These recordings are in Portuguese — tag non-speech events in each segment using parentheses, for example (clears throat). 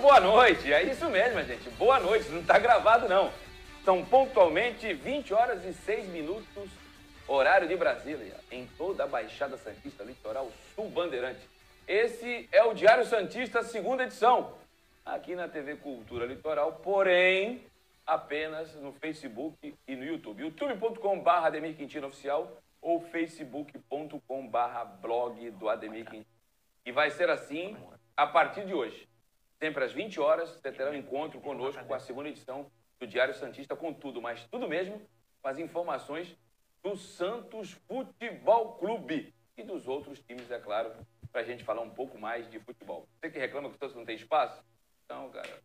Boa noite, é isso mesmo, gente. Boa noite, não está gravado não. São pontualmente 20 horas e 6 minutos, horário de Brasília, em toda a Baixada Santista Litoral Sul Bandeirante. Esse é o Diário Santista, segunda edição, aqui na TV Cultura Litoral, porém apenas no Facebook e no YouTube. youtube.com.br Ademir Quintino Oficial ou facebook.com.br blog do Ademir Quintino. E vai ser assim a partir de hoje. Sempre às 20 horas, você terá um encontro conosco com a segunda edição do Diário Santista, com tudo, mas tudo mesmo, com as informações do Santos Futebol Clube e dos outros times, é claro, para a gente falar um pouco mais de futebol. Você que reclama que o Santos não tem espaço? Então, cara,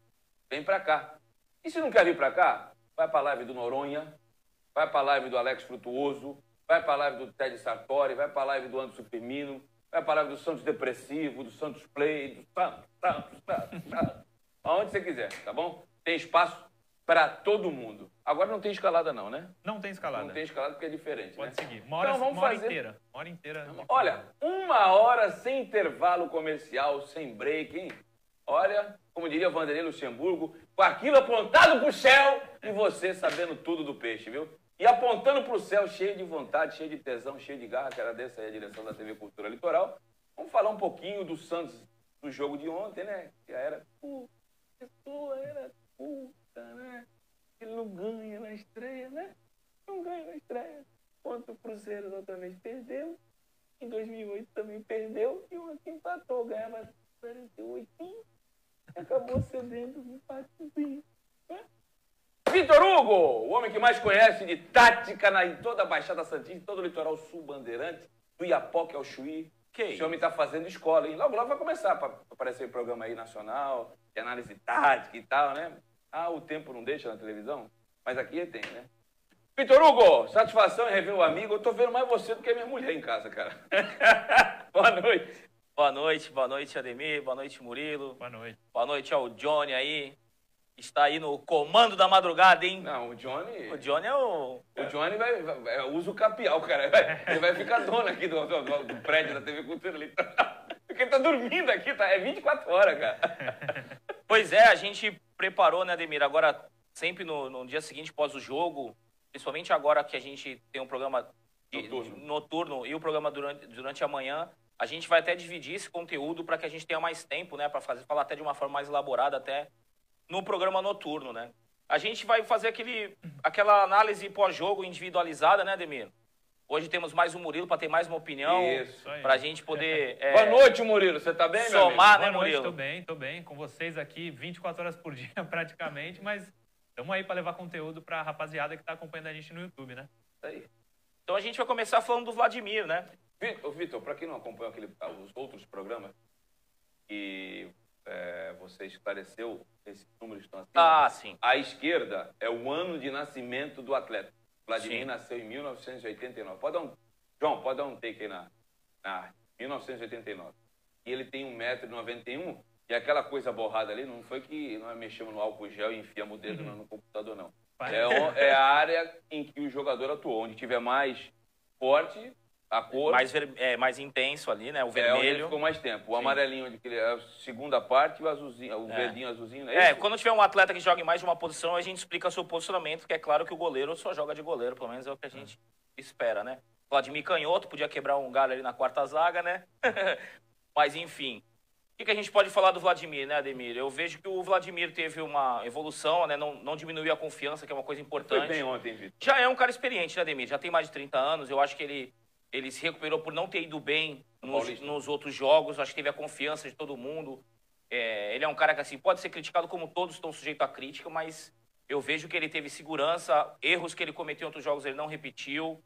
vem para cá. E se não quer vir para cá, vai para a live do Noronha, vai para a live do Alex Frutuoso, vai para a live do Ted Sartori, vai para a live do Anderson Firmino, vai para a live do Santos Depressivo, do Santos Play, do Santos, Santos, Santos, Santos. Aonde você quiser, tá bom? Tem espaço para todo mundo. Agora não tem escalada não, né? Não tem escalada. Não tem escalada porque é diferente, Pode né? seguir. Uma hora, Então vamos uma hora fazer- inteira. Uma hora inteira. de- Olha, uma hora sem intervalo comercial, sem break, hein? Olha, como diria Vanderlei Luxemburgo, com aquilo apontado pro céu e você sabendo tudo do peixe, viu? E apontando pro céu, cheio de vontade, cheio de tesão, cheio de garra, que era dessa aí a direção da TV Cultura Litoral. Vamos falar um pouquinho do Santos do jogo de ontem, né? Que era. Puta, pessoa era puta, né? Ele não ganha na estreia, né? Não ganha na estreia. Contra o Cruzeiro exatamente perdeu. Em 2008 também perdeu e ontem empatou, ganhava 48 e acabou cedendo um empatezinho. Né? Vitor Hugo, o homem que mais conhece de tática na, em toda a Baixada Santista, em todo o litoral sul bandeirante, do Iapoque ao Chuí. Que Esse homem está fazendo escola, hein? Logo, logo vai começar para aparecer programa aí nacional, de análise tática e tal, né? Ah, o tempo não deixa na televisão, mas aqui tem, né? Vitor Hugo, satisfação em rever o amigo. Eu tô vendo mais você do que a minha mulher em casa, cara. (laughs) Boa noite. Boa noite, boa noite, Ademir, boa noite, Murilo. Boa noite. Boa noite ao Johnny aí. Está aí no comando da madrugada, hein? Não, o Johnny. O Johnny é o. O Johnny vai, vai, vai- usa o capial, cara. Vai- ele vai ficar dono aqui do, do- do- prédio da TV Cultura ali. (laughs) Porque ele tá dormindo aqui, tá? É 24 horas, cara. (laughs) Pois é, a gente preparou, né, Ademir? Agora, sempre no, no dia seguinte, pós o jogo, principalmente agora que a gente tem um programa de- Noturno. noturno e o programa durante, durante a manhã, a gente vai até dividir esse conteúdo para que a gente tenha mais tempo, né, para fazer falar até de uma forma mais elaborada até no programa noturno, né? A gente vai fazer aquele, aquela análise pós-jogo individualizada, né, Ademir? Hoje temos mais um Murilo para ter mais uma opinião, Isso. aí. para a gente poder (laughs) é, Boa noite, Murilo. Você tá bem, meu amigo? somar, né, Boa noite, Murilo? tô bem, tô bem. Com vocês aqui 24 horas por (laughs) dia praticamente, mas estamos aí para levar conteúdo para a rapaziada que está acompanhando a gente no YouTube, né? Isso aí. Então a gente vai começar falando do Vladimir, né? Vitor, para quem não acompanhou aquele, os outros programas que é, você esclareceu, esses números estão assim. Ah, sim. À esquerda é o ano de nascimento do atleta. Vladimir Sim. nasceu em 1989. Pode dar um, João, pode dar um take aí na, na arte. 1989. E ele tem 1,91m. E aquela coisa borrada ali não foi que nós mexemos no álcool gel e enfiamos o dedo no, no computador, não. É, é a área em que o jogador atuou. Onde tiver mais forte, a cor. Mais, ver- é, mais intenso ali, né? O É vermelho. ficou mais tempo. O amarelinho, onde que ele é a segunda parte, e o azulzinho, o É. verdinho azulzinho, né? É, quando tiver um atleta que joga em mais de uma posição, a gente explica seu posicionamento, que é claro que o goleiro só joga de goleiro, pelo menos é o que a gente espera, né? Vladimir Canhoto podia quebrar um galho ali na quarta zaga, né? (laughs) Mas enfim. O que, que a gente pode falar do Vladimir, né, Ademir? Eu vejo que o Vladimir teve uma evolução, né? Não, não diminuiu a confiança, que é uma coisa Foi importante. bem ontem, Vitor. já é um cara experiente, né, Ademir? Já tem mais de 30 anos. Eu acho que ele, ele se recuperou por não ter ido bem nos, nos outros jogos. Acho que teve a confiança de todo mundo. É, ele é um cara que, assim, pode ser criticado como todos estão sujeitos à crítica, mas eu vejo que ele teve segurança. Erros que ele cometeu em outros jogos ele não repetiu.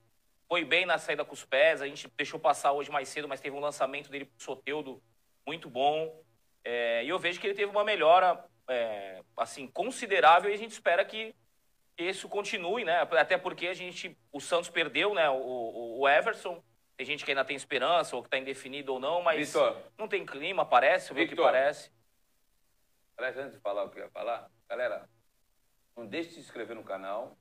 Foi bem na saída com os pés. A gente deixou passar hoje mais cedo, mas teve um lançamento dele pro Soteudo muito bom. É, e eu vejo que ele teve uma melhora, é, assim, considerável e a gente espera que isso continue, né? Até porque a gente, o Santos perdeu, né? O, o, Everson. Tem gente que ainda tem esperança, ou que está indefinido ou não, mas Vitor. não tem clima, parece, vê o que Victor. parece. Aliás, antes de falar o que eu ia falar, galera, não deixe de se inscrever no canal,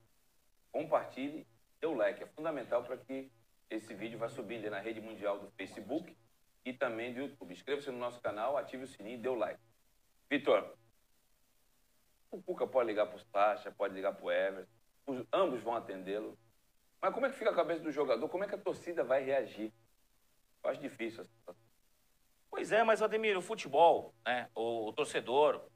compartilhe, dê o like. É fundamental para que esse vídeo vá subindo na rede mundial do Facebook e também do YouTube. Inscreva-se no nosso canal, ative o sininho e dê o like. Vitor, o Cuca pode ligar para o Sacha, pode ligar para o Everton, os, ambos vão atendê-lo. Mas como é que fica a cabeça do jogador? Como é que a torcida vai reagir? Eu acho difícil essa situação. Pois é, mas Ademir, o futebol, né? O, o torcedor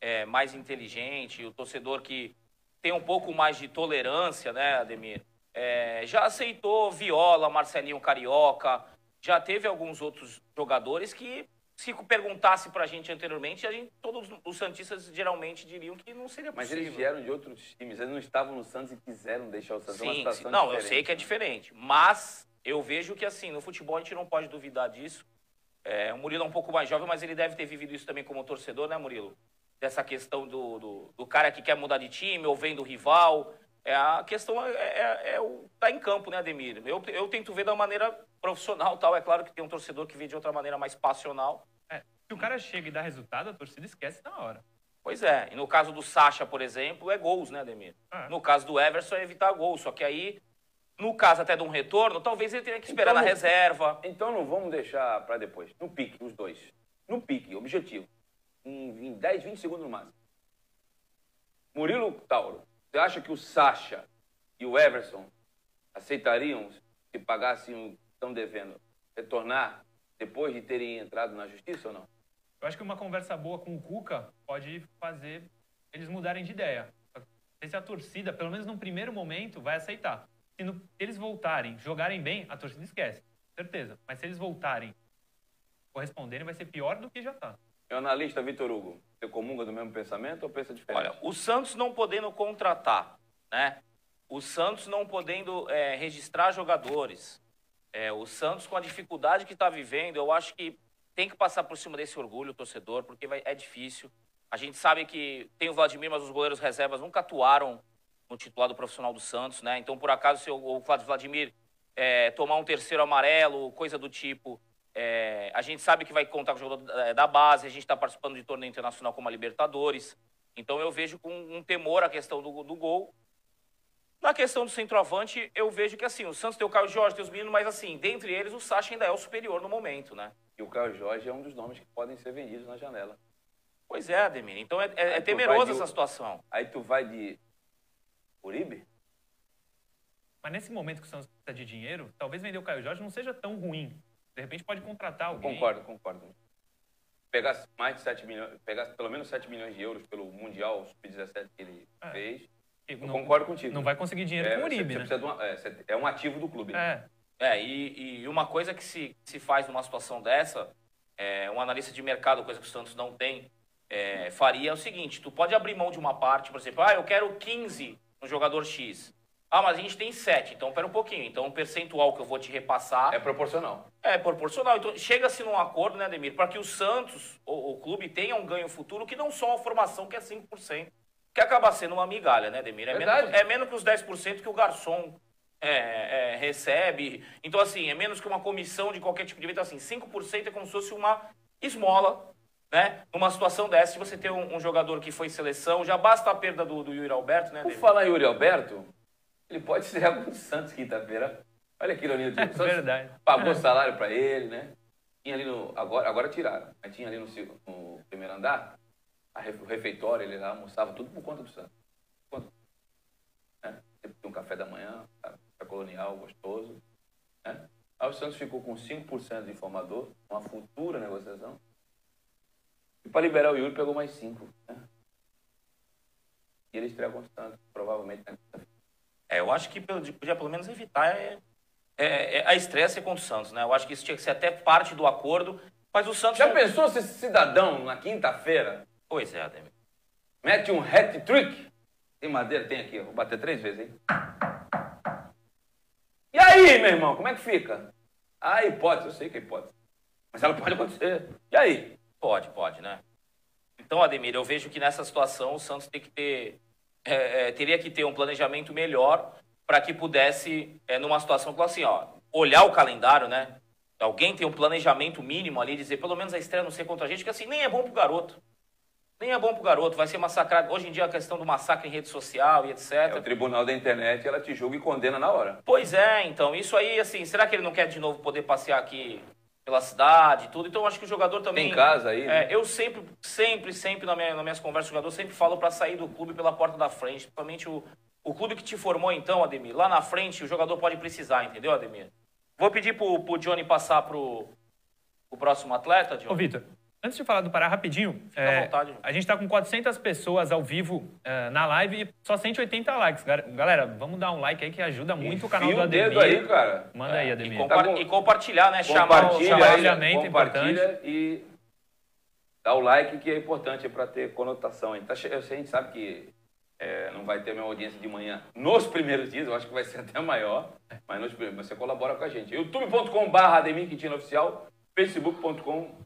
é mais inteligente, o torcedor que tem um pouco mais de tolerância, né, Ademir? É, já aceitou Viola, Marcelinho Carioca, já teve alguns outros jogadores que, se perguntasse pra gente anteriormente, a gente, todos os Santistas geralmente diriam que não seria Mas possível. eles vieram de outros times, eles não estavam no Santos e quiseram deixar o Santos. é uma Sim, situação sim. Não, eu sei que é diferente. Mas eu vejo que, assim, no futebol a gente não pode duvidar disso. É, o Murilo é um pouco mais jovem, mas ele deve ter vivido isso também como torcedor, né, Murilo? Dessa questão do, do, do cara que quer mudar de time ou vem do rival. É, a questão é, é, é o tá em campo, né, Ademir? Eu, eu tento ver da maneira profissional tal. É claro que tem um torcedor que vê de outra maneira mais passional. É, se o cara chega e dá resultado, a torcida esquece na hora. Pois é. E no caso do Sacha, por exemplo, é gols, né, Ademir? É. No caso do Everson, é evitar gols. Só que aí, no caso até de um retorno, talvez ele tenha que esperar Então, na reserva. Então não vamos deixar para depois. No pique, os dois. No pique, objetivo. Em, em 10, 20 segundos no máximo. Murilo Tauro, você acha que o Sacha e o Everson aceitariam, se pagassem o que estão devendo, retornar depois de terem entrado na justiça ou não? Eu acho que uma conversa boa com o Cuca pode fazer eles mudarem de ideia. Não se a torcida, pelo menos num primeiro momento, vai aceitar. Se, no- eles voltarem, jogarem bem, a torcida esquece. Certeza. Mas se eles voltarem, corresponderem, vai ser pior do que já tá. Meu analista Vitor Hugo, você comunga do mesmo pensamento ou pensa diferente? Olha, o Santos não podendo contratar, né? O Santos não podendo é, registrar jogadores. É, o Santos com a dificuldade que está vivendo, eu acho que tem que passar por cima desse orgulho, o torcedor, porque vai- é difícil. A gente sabe que tem o Vladimir, mas os goleiros reservas nunca atuaram no titulado profissional do Santos, né? Então, por acaso, se o, o Vladimir é, tomar um terceiro amarelo, coisa do tipo, é, a gente sabe que vai contar com o jogador da, da base, a gente está participando de torneio internacional como a Libertadores. Então, eu vejo com um temor a questão do, do gol. Na questão do centroavante, eu vejo que assim, o Santos tem o Caio Jorge, tem os meninos, mas assim, dentre eles, o Sacha ainda é o superior no momento, né? E o Caio Jorge é um dos nomes que podem ser vendidos na janela. Pois é, Ademir. Então é, é- é temeroso de- essa situação. Aí tu vai de Uribe? Mas nesse momento que o Santos precisa de dinheiro, talvez vender o Caio Jorge não seja tão ruim. De repente pode contratar alguém. Concordo, concordo. Pegasse mais de 7 milhões, pegasse pelo menos 7 milhões de euros pelo Mundial Sub-17 que ele É. fez, eu Não- concordo contigo. Não vai conseguir dinheiro é, com o Uribe, você né? uma- é, é um ativo do clube. É. É, e, e uma coisa que se, se faz numa situação dessa, é, um analista de mercado, coisa que o Santos não tem, é, faria é o seguinte: tu pode abrir mão de uma parte, por exemplo, ah, eu quero 15 no jogador X. Ah, mas a gente tem 7, então pera um pouquinho. Então o percentual que eu vou te repassar É proporcional. É proporcional. Então, chega-se num acordo, né, Ademir, para que o Santos, o, o clube, tenha um ganho futuro que não só uma formação que é 5%, que acaba sendo uma migalha, né, Ademir? É, Verdade. menos, é menos que os 10% que o garçom é, é, recebe. Então, assim, é menos que uma comissão de qualquer tipo de evento. Assim, 5% é como se fosse uma esmola, né? Numa situação dessa, se você tem um, um jogador que foi seleção, já basta a perda do, do Yuri Alberto, né, Por Ademir? falar em Yuri Alberto, ele pode ser algum do Santos quinta-feira. Olha que ironia do É. O verdade. Pagou salário pra ele, né? Tinha ali no. Agora, agora tiraram. Mas tinha ali no, no primeiro andar, a o refeitório, ele lá almoçava tudo por conta do Santos. Por conta. Né? Sempre tinha um café da manhã, café colonial, gostoso. Né? Aí o Santos ficou com 5% de informador, uma futura negociação. E para liberar o Yuri, pegou mais 5%. Né? E ele estreia contra o Santos, provavelmente na quinta-feira. É, eu acho que podia pelo menos evitar é, é- é a estreia ser contra o Santos, né? Eu acho que isso tinha que ser até parte do acordo, mas o Santos... Já não- pensou se esse cidadão, na quinta-feira, Pois é, Ademir. mete um hat-trick? Tem madeira? Tem aqui, vou bater três vezes, hein? E aí, meu irmão, como é que fica? A hipótese, eu sei que é hipótese. Mas ela pode acontecer. E aí? Pode, pode, né? Então, Ademir, eu vejo que nessa situação o Santos tem que ter, é, é, teria que ter um planejamento melhor para que pudesse, é, numa situação como assim, ó, olhar o calendário, né? Alguém tem um planejamento mínimo ali, dizer pelo menos a estreia não ser contra a gente, que assim nem é bom pro garoto. Nem é bom pro garoto, vai ser massacrado. Hoje em dia a questão do massacre em rede social e etc. É o tribunal da internet, ela te julga e condena na hora. Pois é, então, isso aí, assim, será que ele não quer de novo poder passear aqui pela cidade e tudo. Então eu acho que o jogador também. Tem casa aí, É, né? eu sempre, sempre, sempre na minha, nas minhas conversas com o jogador, sempre falo para sair do clube pela porta da frente. Principalmente o, o clube que te formou, então, Ademir. Lá na frente o jogador pode precisar, entendeu, Ademir? Vou pedir pro, pro Johnny passar pro, pro próximo atleta, Ô, Johnny. Vitor, antes de falar do Pará, rapidinho. é, à vontade. A gente tá com 400 pessoas ao vivo é, na live e só 180 likes. Galera, vamos dar um like aí que ajuda muito o canal do o dedo Ademir. aí, cara. Manda aí, E, Ademir. compa- Tá e compartilhar, né? Chamar o, Compartilha, chamar- aí, compartilhamento é compartilha e dá o like que é importante para ter conotação. A gente, tá a gente sabe que é, não vai ter a mesma audiência de manhã nos primeiros dias, eu acho que vai ser até maior, mas nos primeiros, você colabora com a gente. youtube.com.br Ademir Quintino Oficial, facebook.com.br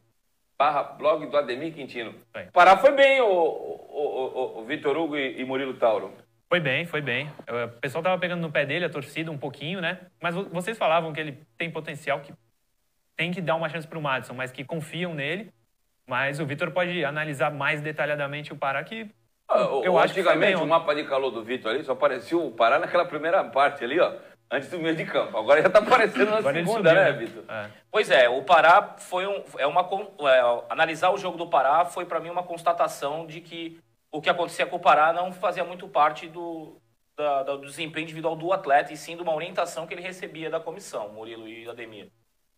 blog do Ademir Quintino. Bem. Pará foi bem, o, o, o, o Vitor Hugo e, e Murilo Tauro. Foi bem, foi bem. É, O pessoal tava pegando no pé dele, a torcida, um pouquinho, né? Mas vo- vocês falavam que ele tem potencial, que tem que dar uma chance pro Madison, mas que confiam nele. Mas o Vitor pode analisar mais detalhadamente o Pará, que Ah, eu acho que Antigamente, bem, o mapa de calor do Vitor ali só aparecia o Pará naquela primeira parte ali, ó. Antes do meio de campo. Agora já tá aparecendo na Agora segunda, subiu, né? Vitor? É. Pois é, o Pará foi um, é uma é, analisar o jogo do Pará foi para mim uma constatação de que o que acontecia com o Pará não fazia muito parte do, da- do desempenho individual do atleta e sim de uma orientação que ele recebia da comissão, Murilo e Ademir.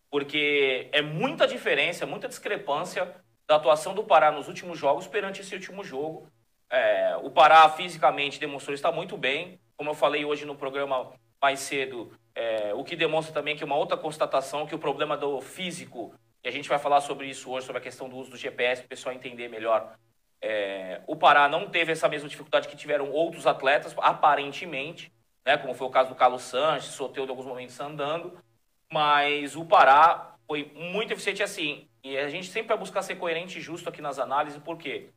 Porque é muita diferença, muita discrepância da atuação do Pará nos últimos jogos perante esse último jogo. É, o Pará fisicamente demonstrou estar muito bem, como eu falei hoje no programa mais cedo, é, o que demonstra também que uma outra constatação que o problema do físico, e a gente vai falar sobre isso hoje, sobre a questão do uso do GPS, para o pessoal entender melhor. É, o Pará não teve essa mesma dificuldade que tiveram outros atletas, aparentemente, né, como foi o caso do Carlos Sanches, Soteudo em alguns momentos andando, mas o Pará foi muito eficiente assim. E a gente sempre vai buscar ser coerente e justo aqui nas análises, por quê?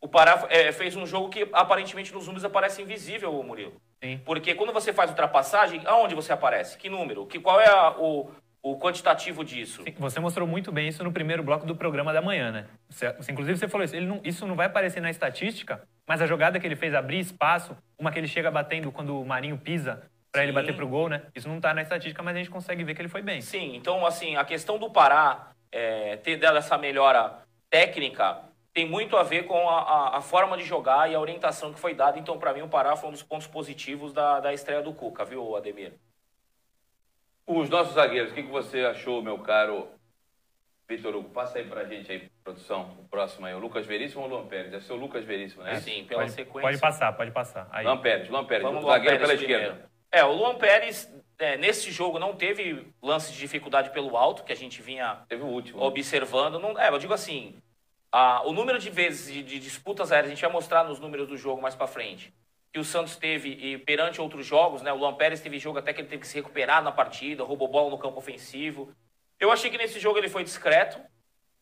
O Pará é, fez um jogo que aparentemente nos números aparece invisível, Murilo. Sim. Porque quando você faz ultrapassagem, aonde você aparece? Que número? Que, qual é a- o, o quantitativo disso? Sim, Você mostrou muito bem isso no primeiro bloco do programa da manhã, né? Você, inclusive, você falou isso. Não- isso não vai aparecer na estatística, mas a jogada que ele fez abrir espaço, uma que ele chega batendo quando o Marinho pisa pra ele bater pro gol, né? Isso não tá na estatística, mas a gente consegue ver que ele foi bem. Sim, então, assim, a questão do Pará é, ter dado essa melhora técnica tem muito a ver com a, a- a forma de jogar e a orientação que foi dada. Então, para mim, o Pará foi um dos pontos positivos da, da estreia do Cuca, viu, Ademir? Os nossos zagueiros, o que, que você achou, meu caro Vitor Hugo? Passa aí pra gente aí, produção, o próximo aí. O Lucas Veríssimo ou o Luan Pérez? Deve ser o Lucas Veríssimo, né? Sim, pela Pode, sequência. pode passar, pode passar. Aí. Luan Pérez, Luan Pérez, Vamos o Luan zagueiro Pérez pela primeiro. esquerda. É, o Luan Pérez, é, nesse jogo, não teve lance de dificuldade pelo alto, que a gente vinha Teve o último. observando. Não, é, eu digo assim, a- o número de vezes de, de disputas aéreas, a gente vai mostrar nos números do jogo mais pra frente, que o Santos teve e perante outros jogos, né? O Luan Pérez teve jogo até que ele teve que se recuperar na partida, roubou bola no campo ofensivo. Eu achei que nesse jogo ele foi discreto,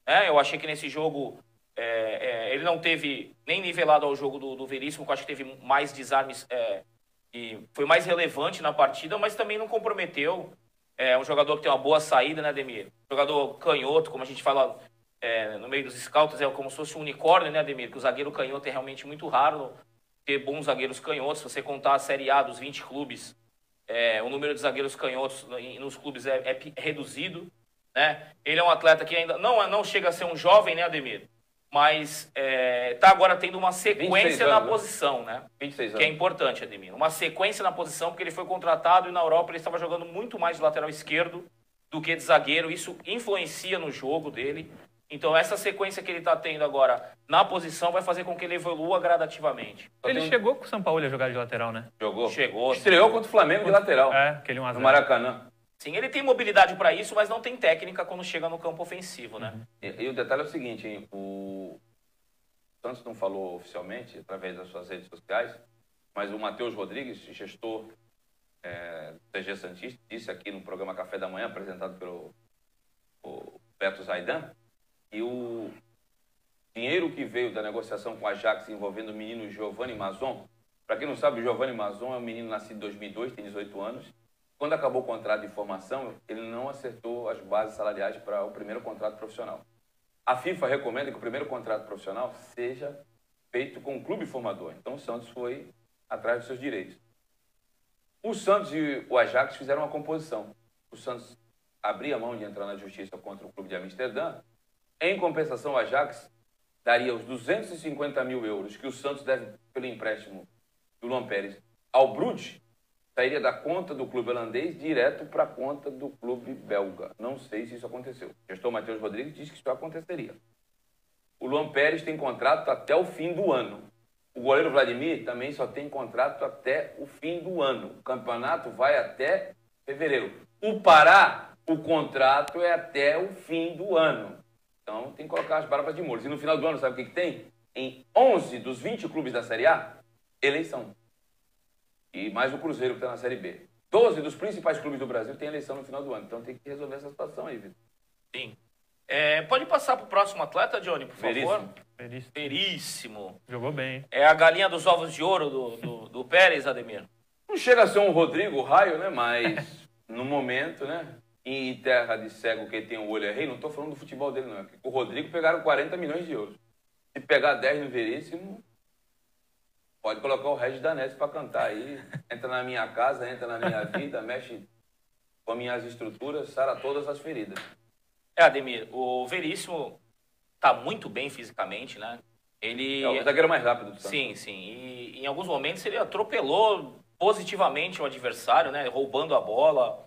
né? Eu achei que nesse jogo é, é, ele não teve nem nivelado ao jogo do, do Veríssimo, que eu acho que teve mais desarmes é, e foi mais relevante na partida, mas também não comprometeu. É um jogador que tem uma boa saída, né, Ademir? Jogador canhoto, como a gente fala é, no meio dos scouts, é como se fosse um unicórnio, né, Ademir? Que o zagueiro canhoto é realmente muito raro ter bons zagueiros canhotos. Se você contar a Série A dos 20 clubes, é, o número de zagueiros canhotos nos clubes é, é reduzido. Né? Ele é um atleta que ainda não, não chega a ser um jovem, né, Ademir? Mas está agora tendo uma 26 sequência na anos, né? posição, né? 26 Que é anos. importante, Ademir. Uma sequência na posição, porque ele foi contratado e na Europa ele estava jogando muito mais de lateral esquerdo do que de zagueiro. Isso influencia no jogo dele. Então, essa sequência que ele está tendo agora na posição vai fazer com que ele evolua gradativamente. Só Ele tem chegou com o São Paulo a jogar de lateral, né? Jogou. Chegou. Estreou contra o Flamengo de lateral. É, aquele 1 a No 0 Maracanã. Sim, ele tem mobilidade para isso, mas não tem técnica quando chega no campo ofensivo, né? E, e o detalhe é o seguinte, hein? O Santos não falou oficialmente, através das suas redes sociais, mas o Matheus Rodrigues, gestor é, do CG Santista, disse aqui no programa Café da Manhã, apresentado pelo o Beto Zaidan, que o dinheiro que veio da negociação com a Ajax envolvendo o menino Giovanni Mazon, para quem não sabe, o Giovanni Mazon é um menino nascido em 2002, tem 18 anos. Quando acabou o contrato de formação, ele não acertou as bases salariais para o primeiro contrato profissional. A FIFA recomenda que o primeiro contrato profissional seja feito com o clube formador. Então o Santos foi atrás dos seus direitos. O Santos e o Ajax fizeram uma composição. O Santos abria mão de entrar na justiça contra o clube de Amsterdã. Em compensação, o Ajax daria os 250 mil euros que o Santos deve pelo empréstimo do Luan Pérez ao Bruges, sairia da conta do clube holandês direto para a conta do clube belga. Não sei se isso aconteceu. O gestor Matheus Rodrigues diz que isso aconteceria. O Luan Pérez tem contrato até o fim do ano. O goleiro Vladimir também só tem contrato até o fim do ano. O campeonato vai até fevereiro. O Pará, o contrato é até o fim do ano. Então tem que colocar as barbas de molho. E no final do ano, sabe o que, que tem? Em 11 dos 20 clubes da Série A, eleição. E mais o Cruzeiro que está na Série B. 12 dos principais clubes do Brasil têm eleição no final do ano. Então tem que resolver essa situação aí, Vitor. Sim. É, pode passar para o próximo atleta, Johnny, por Veríssimo. favor? Veríssimo. Veríssimo. Jogou bem. É a galinha dos ovos de ouro do, do, do Pérez, Ademir. Não chega a ser um Rodrigo Raio, né? Mas no momento, né? Em terra de cego que tem o olho é rei, não estou falando do futebol dele, não. É O Rodrigo pegaram 40 milhões de euros. Se pegar 10 no Veríssimo, pode colocar o Regis Danese para cantar aí. Entra na minha casa, entra na minha vida, (laughs) mexe com minhas estruturas, sara todas as feridas. É, Ademir, o Veríssimo tá muito bem fisicamente, né? Ele. É o zagueiro mais rápido do Santos. Sim, sim. E em alguns momentos ele atropelou positivamente o adversário, né? Roubando a bola.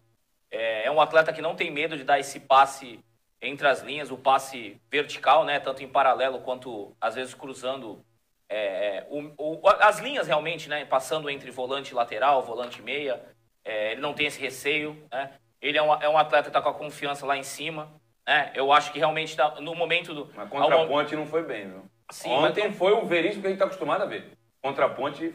É, é um atleta que não tem medo de dar esse passe entre as linhas, o passe vertical, né? Tanto em paralelo quanto às vezes cruzando é, o- o- as linhas realmente, né? Passando entre volante lateral, volante e meia. É, ele não tem esse receio, né? Ele é um, é um atleta que está com a confiança lá em cima, né? Eu acho que realmente tá, no momento do Mas contra a ponte não foi bem, viu? Sim, mas Ontem tem- foi o Veríssimo que a gente está acostumado a ver. Contra a ponte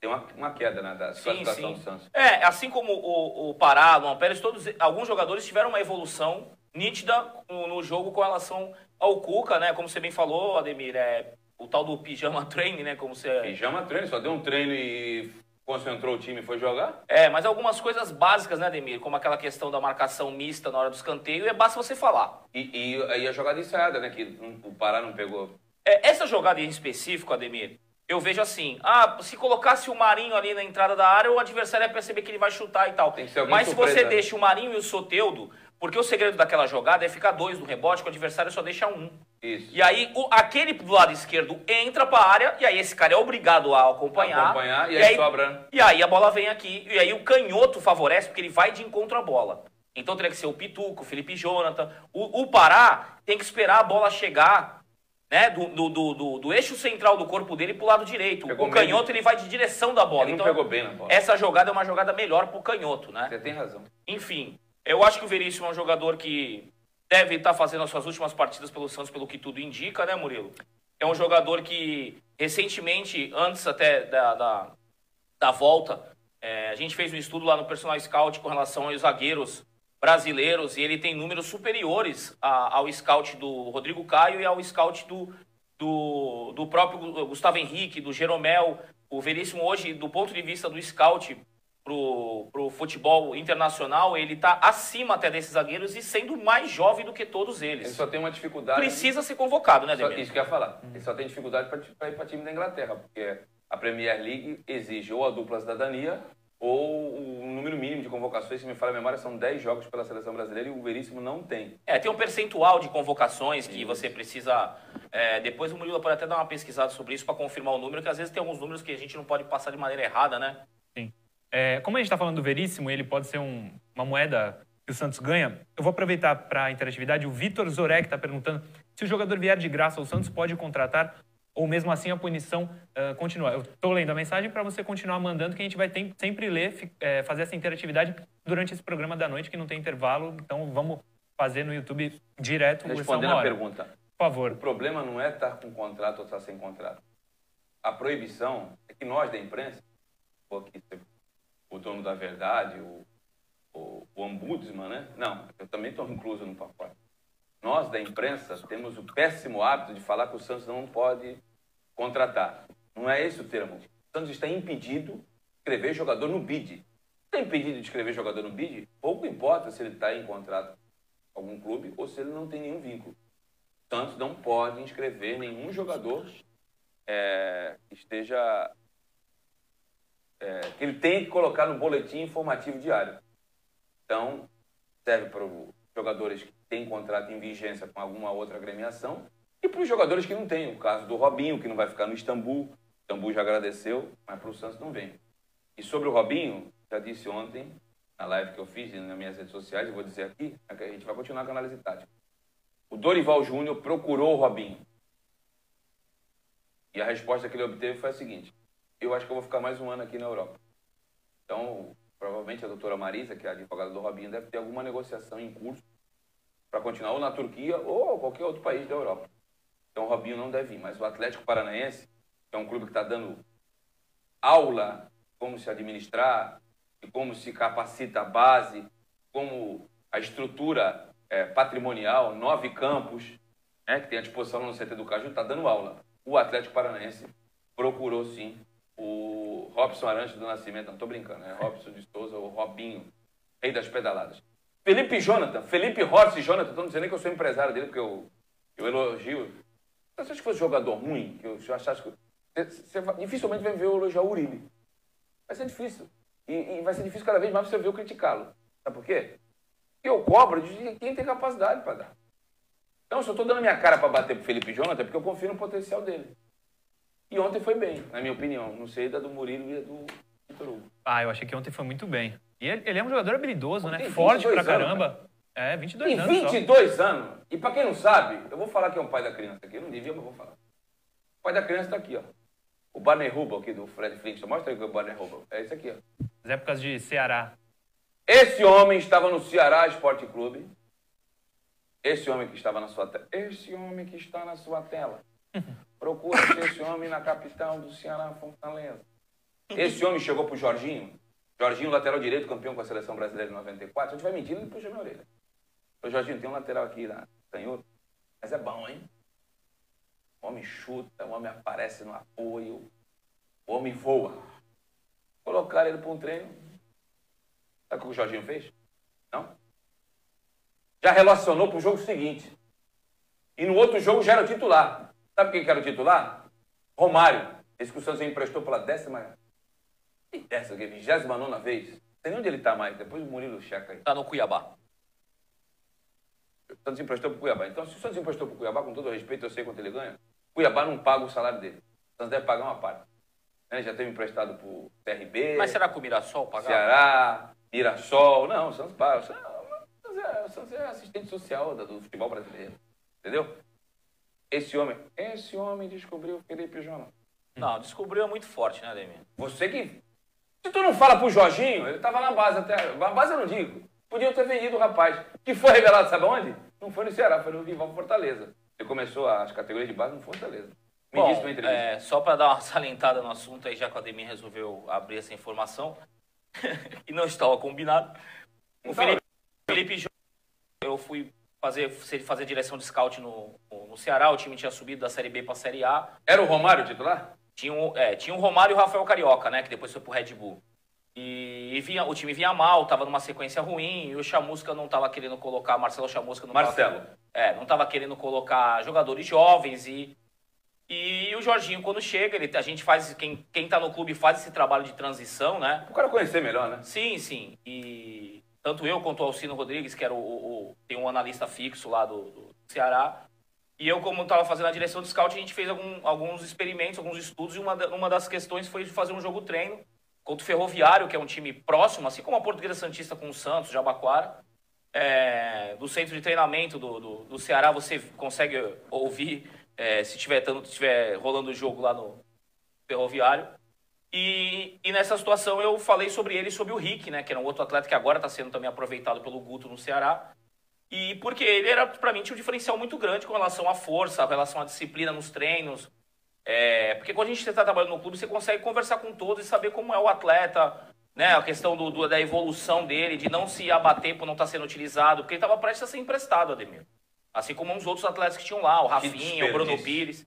tem uma, uma queda né, da Sim, classificação sim. do Santos. É, assim como o, o Pará, o Luan Pérez, todos, alguns jogadores tiveram uma evolução nítida no, no jogo com relação ao Cuca, né? Como você bem falou, Ademir, é o tal do pijama (laughs) training, né? Como você... Pijama treino, só deu um treino e concentrou o time e foi jogar. É, mas algumas coisas básicas, né, Ademir? Como aquela questão da marcação mista na hora do escanteio, é basta você falar. E, e aí a jogada ensaiada, né? Que o Pará não pegou. É, essa jogada em específico, Ademir, eu vejo assim, ah, se colocasse o Marinho ali na entrada da área, o adversário ia perceber que ele vai chutar e tal. Mas se você surpresa. deixa o Marinho e o Soteudo, porque o segredo daquela jogada é ficar dois no rebote, que o adversário só deixa um. Isso. E aí, o- aquele do lado esquerdo entra pra área, e aí esse cara é obrigado a acompanhar. Acompanhar, e aí sobra, né? E aí a bola vem aqui, e aí o canhoto favorece, porque ele vai de encontro à bola. Então teria que ser o Pituco, o Felipe Jonathan. O, o Pará tem que esperar a bola chegar né, do, do, do, do- eixo central do corpo dele pro lado direito. Pegou o canhoto ele vai de direção da bola. Ele então, pegou bem na bola. essa jogada é uma jogada melhor pro canhoto, né? Você tem razão. Enfim, eu acho que o Veríssimo é um jogador que deve estar fazendo as suas últimas partidas pelo Santos, pelo que tudo indica, né, Murilo? É um jogador que, recentemente, antes até da, da, da volta, é, a gente fez um estudo lá no Personal Scout com relação aos zagueiros brasileiros e ele tem números superiores a- ao scout do Rodrigo Caio e ao scout do, do, do próprio Gu- Gustavo Henrique, do Jeromel. O Veríssimo hoje, do ponto de vista do scout pro, pro futebol internacional, ele tá acima até desses zagueiros e sendo mais jovem do que todos Ele eles. só tem uma dificuldade. Precisa ser convocado, né, Só- Demir? isso que eu ia falar. Ele só tem dificuldade para ir para time da Inglaterra, porque a Premier League exige ou a dupla cidadania ou o número mínimo de convocações. Se me fala a memória, são 10 jogos pela seleção brasileira e o Veríssimo não tem. É, tem um percentual de convocações que você precisa. é, depois o Murilo pode até dar uma pesquisada sobre isso para confirmar o número, que às vezes tem alguns números que a gente não pode passar de maneira errada, né? Sim. É, como a gente está falando do Veríssimo, ele pode ser um- uma moeda que o Santos ganha. Eu vou aproveitar para a interatividade. O Vitor Zorek está perguntando se o jogador vier de graça, o Santos pode contratar ou mesmo assim a punição continua. Eu estou lendo a mensagem para você continuar mandando, que a gente vai tem- sempre ler, é, fazer essa interatividade durante esse programa da noite, que não tem intervalo. Então vamos fazer no YouTube direto. Respondendo a pergunta, Por favor. o problema não é estar com contrato ou estar sem contrato. A proibição é que nós da imprensa, aqui, o dono da verdade, o, o, o ombudsman, né? Não, eu também estou incluso no pacote. Nós da imprensa temos o péssimo hábito de falar que o Santos não pode contratar. Não é esse o termo. O Santos está impedido de escrever jogador no BID. Está impedido de escrever jogador no BID? Pouco importa se ele está em contrato com algum clube ou se ele não tem nenhum vínculo. O Santos não pode inscrever nenhum jogador é, que esteja. é, que ele tem que colocar no boletim informativo diário. Então, serve para os jogadores que têm contrato em vigência com alguma outra agremiação e para os jogadores que não têm. O caso do Robinho, que não vai ficar no Istambul. O Istambul já agradeceu, mas para o Santos não vem. E sobre o Robinho, já disse ontem, na live que eu fiz nas minhas redes sociais, vou dizer aqui, é a gente vai continuar com a análise tática. O Dorival Júnior procurou o Robinho. E a resposta que ele obteve foi a seguinte: eu acho que eu vou ficar mais um ano aqui na Europa. Então, provavelmente a doutora Marisa, que é a advogada do Robinho, deve ter alguma negociação em curso para continuar ou na Turquia ou qualquer outro país da Europa. Então o Robinho não deve vir. Mas o Atlético Paranaense, que é um clube que está dando aula como se administrar, e como se capacita a base, como a estrutura é, patrimonial, nove campos, né, que tem à disposição no CT do Caju, está dando aula. O Atlético Paranaense procurou sim o Robson Arantes do Nascimento, não estou brincando, é Robson de Souza, o Robinho, rei das pedaladas. Felipe Jonathan, Felipe Horst Jonathan, não dizendo nem que eu sou empresário dele, porque eu, eu elogio. Se você fosse jogador ruim, que eu achasse que. Você, você dificilmente vai ver eu elogiar o Uribe. Vai ser difícil. E, e, vai ser difícil cada vez mais você ver eu criticá-lo. Sabe por quê? Porque eu cobro de quem tem capacidade para dar. Então, se eu estou dando minha cara para bater pro Felipe Jonathan, é porque eu confio no potencial dele. E ontem foi bem, na minha opinião. Não sei da do Murilo e da do Ah, eu achei que ontem foi muito bem. E ele, ele é um jogador habilidoso, né? Forte pra caramba. Anos, é, 22 tem anos. 22 só. anos. E pra quem não sabe, eu vou falar que é um pai da criança aqui. Eu não devia, mas vou falar. O pai da criança tá aqui, ó. O Barney Rubel aqui do Fred Flintstone. Mostra aí o Barney Rubel. É esse aqui, ó. As épocas de Ceará. Esse homem estava no Ceará Esporte Clube. Esse homem que estava na sua tela. Esse homem que está na sua tela. Procura esse homem na capital do Ceará, Fortaleza. Esse homem chegou pro Jorginho. Jorginho, lateral direito, campeão com a seleção brasileira em 94. Se eu estiver mentindo, ele puxa minha orelha. O Jorginho tem um lateral aqui na canhoto. Mas é bom, hein? O homem chuta, o homem aparece no apoio. O homem voa. Colocaram ele para um treino. Sabe o que o Jorginho fez? Não? Já relacionou para o jogo seguinte. E no outro jogo já era o titular. Sabe quem que era o titular? Romário. Esse que o Santos emprestou pela décima. E décima, vigésima nona vez. Não sei nem onde ele está mais. Depois o Murilo checa aí. Está no Cuiabá. O Santos emprestou para o Cuiabá. Então, se o Santos emprestou para o Cuiabá, com todo respeito, eu sei quanto ele ganha. Cuiabá não paga o salário dele. O Santos deve pagar uma parte. Ele já teve emprestado para o CRB. Mas será que o Mirassol pagava? Ceará, Mirassol. Não, o Santos paga. O Santos é assistente social do futebol brasileiro. Entendeu? Esse homem, esse homem descobriu o Felipe Jonas. Não, descobriu é muito forte, né, Ademir? Você que. Se tu não fala pro Jorginho, ele tava na base até. Na base eu não digo. Podiam ter vendido o rapaz. Que foi revelado, sabe onde? Não foi no Ceará, foi no Rival Fortaleza. Ele começou as categorias de base no Fortaleza. Me Bom, disse entrevista. É, só para dar uma salentada no assunto aí, já que o Ademir resolveu abrir essa informação, (laughs) e não estava combinado. O Felipe, Felipe eu fui fazer, fazer direção de scout no, no Ceará, o time tinha subido da Série B para a Série A. Era o Romário titular? Tinha, um, é, tinha o Romário e o Rafael Carioca, né, que depois foi pro Red Bull. E, e vinha, o time vinha mal, tava numa sequência ruim, e o Chamusca não tava querendo colocar, Marcelo Chamusca não Marcelo. Tava, é, não tava querendo colocar jogadores jovens e e o Jorginho, quando chega, ele, a gente faz, quem, quem tá no clube faz esse trabalho de transição, né? O cara conhecer melhor, né? Sim, sim. E tanto eu quanto o Alcino Rodrigues, que era o, o tem um analista fixo lá do, do Ceará, e eu, como estava fazendo a direção de scout, a gente fez algum, alguns experimentos, alguns estudos, e uma, uma das questões foi fazer um jogo treino contra o Ferroviário, que é um time próximo, assim como a Portuguesa Santista com o Santos, Jabaquara. É, do centro de treinamento do, do, do Ceará, você consegue ouvir é, se tiver, tiver rolando o jogo lá no Ferroviário. E, e, nessa situação eu falei sobre ele sobre o Rick, né, que era um outro atleta que agora está sendo também aproveitado pelo Guto no Ceará. E porque ele era, para mim, tinha um diferencial muito grande com relação à força, com relação à disciplina nos treinos. É, porque quando a gente está trabalhando no clube, você consegue conversar com todos e saber como é o atleta, né? A questão do, do da evolução dele, de não se abater por não estar tá sendo utilizado, porque ele estava prestes a ser emprestado, Ademir. Assim como uns outros atletas que tinham lá, o Rafinha, o Bruno Pires.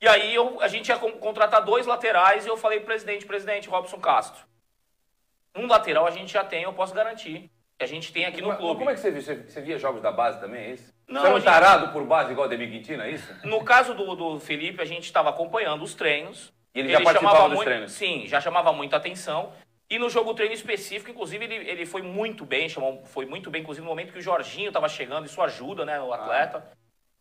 E aí eu, a gente ia contratar dois laterais e eu falei, presidente, presidente, Robson Castro. Um lateral a gente já tem, eu posso garantir a gente tem aqui no clube. Como é que você via? Você via jogos da base também, é isso? Não, você é um gente... tarado por base igual o Demi Quintino, é isso? No caso do, do Felipe, a gente estava acompanhando os treinos. E ele, ele já participava dos muito, treinos? Sim, já chamava muita atenção. E no jogo treino específico, inclusive, ele, ele foi muito bem, chamou, foi muito bem, inclusive, no momento que o Jorginho estava chegando, isso ajuda, né, o atleta.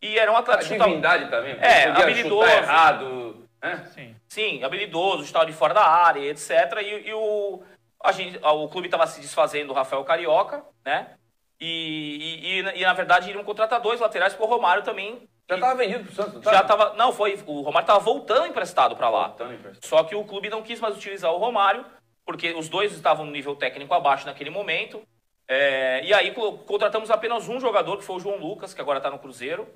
E era um A atleta que chutava- divindade também. É, habilidoso. errado. Né? Sim. Sim, habilidoso, estava de fora da área, etc. E, e o, a gente, o clube estava se desfazendo do Rafael Carioca, né? E, e, e, e, na verdade iriam contratar dois laterais, porque o Romário também Já estava vendido pro Santos, não já tava? estava. Não, foi. O Romário estava voltando emprestado para lá. Voltando emprestado. Só que o clube não quis mais utilizar o Romário, porque os dois estavam no nível técnico abaixo naquele momento. É, e aí co- contratamos apenas um jogador, que foi o João Lucas, que agora está no Cruzeiro.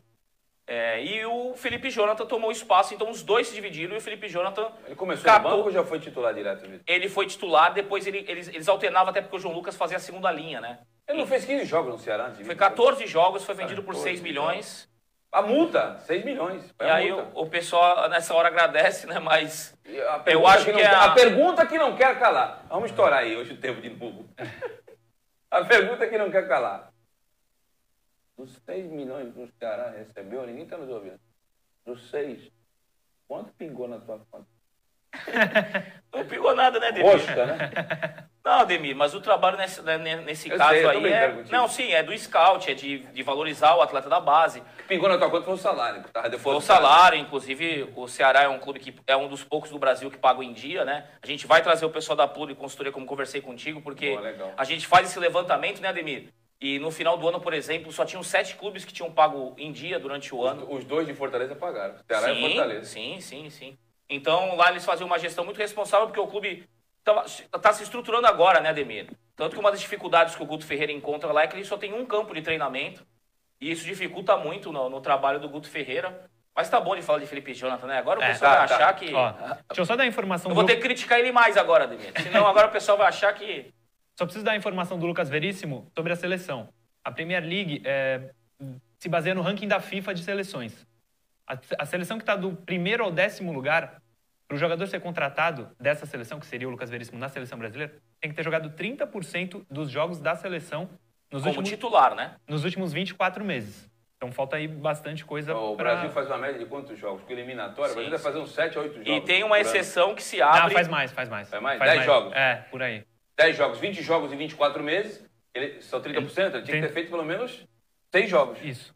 É, e o Felipe Jonathan tomou espaço, então os dois se dividiram e o Felipe Jonathan Ele começou Catou. no banco ou já foi titular direto? Vitor? ele foi titular, depois ele- eles, eles alternavam até porque o João Lucas fazia a segunda linha, né? Ele não fez 15 jogos no Ceará antes Foi vir? 14 jogos, foi vendido por 14 6 milhões. A multa, 6 milhões. E aí o, o pessoal nessa hora agradece, né? Mas eu acho que, não é a... a pergunta que não quer calar. Vamos estourar aí hoje o tempo de novo. (laughs) a pergunta que não quer calar. Dos 6 milhões que o Ceará recebeu, ninguém está nos ouvindo. Dos 6, quanto pingou na tua conta? (laughs) não pegou nada, né, Demir? Rosca, né? (laughs) Não, Ademir, mas o trabalho nesse, né, nesse Eu caso sei, aí é. Não, sim, é do scout, é de, de valorizar o atleta da base. Pingou na tua conta foi o salário. Tava Foi o salário, inclusive o Ceará é um clube que é um dos poucos do Brasil que paga em dia, né? A gente vai trazer o pessoal da Pluri Consultoria, como conversei contigo, porque Boa, a gente faz esse levantamento, né, Ademir? E no final do ano, por exemplo, só tinham sete clubes que tinham pago em dia durante o ano. Os dois de Fortaleza pagaram. Ceará e sim, Fortaleza. sim, sim, sim. Então lá eles faziam uma gestão muito responsável, porque o clube está se estruturando agora, né, Ademir? Tanto que uma das dificuldades que o Guto Ferreira encontra lá é que ele só tem um campo de treinamento. E isso dificulta muito no, no trabalho do Guto Ferreira. Mas tá bom de falar de Felipe Jonathan, né? Agora o É, pessoal tá, vai tá. achar que. Ó, deixa eu só dar a informação Eu vou ter que criticar ele mais agora, Ademir. Senão agora o pessoal vai achar que. Só preciso dar a informação do Lucas Veríssimo sobre a seleção. A Premier League é, se baseia no ranking da FIFA de seleções. A, a seleção que está do primeiro ao décimo lugar, para o jogador ser contratado dessa seleção, que seria o Lucas Veríssimo na seleção brasileira, tem que ter jogado 30% dos jogos da seleção nos Como últimos, titular, né? nos últimos 24 meses. Então falta aí bastante coisa O pra... Brasil faz uma média de quantos jogos? Com eliminatória, o Brasil vai fazer uns 7 a 8 jogos. E tem uma por ano. exceção que se Não, abre. faz mais, faz mais. Faz mais? Faz 10 jogos? É, por aí. 10 jogos, 20 jogos em 24 meses, ele, são 30%, ele tinha que tem- ter feito pelo menos 6 jogos. Isso.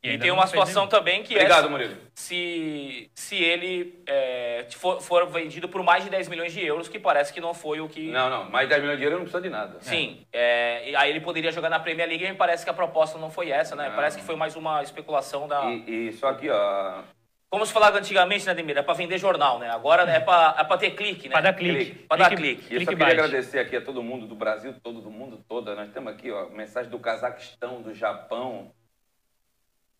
E ainda tem uma situação nenhum. também que Obrigado, é Murilo. se, se ele é, for, for vendido por mais de 10 milhões de euros, que parece que não foi o que. Não, não, mais 10 milhões de euros não precisa de nada. Sim, é, e aí ele poderia jogar na Premier League e me parece que a proposta não foi essa, né? Não. Parece que foi mais uma especulação da. E, e só aqui, ó. Como se falava antigamente, né, Demir? É pra vender jornal, né? Agora é pra, é pra ter clique, né? Pra dar clique. Pra dar clique. E eu só clique queria bait. agradecer aqui a todo mundo do Brasil, todo do mundo todo. Nós temos aqui, ó, mensagem do Cazaquistão, do Japão.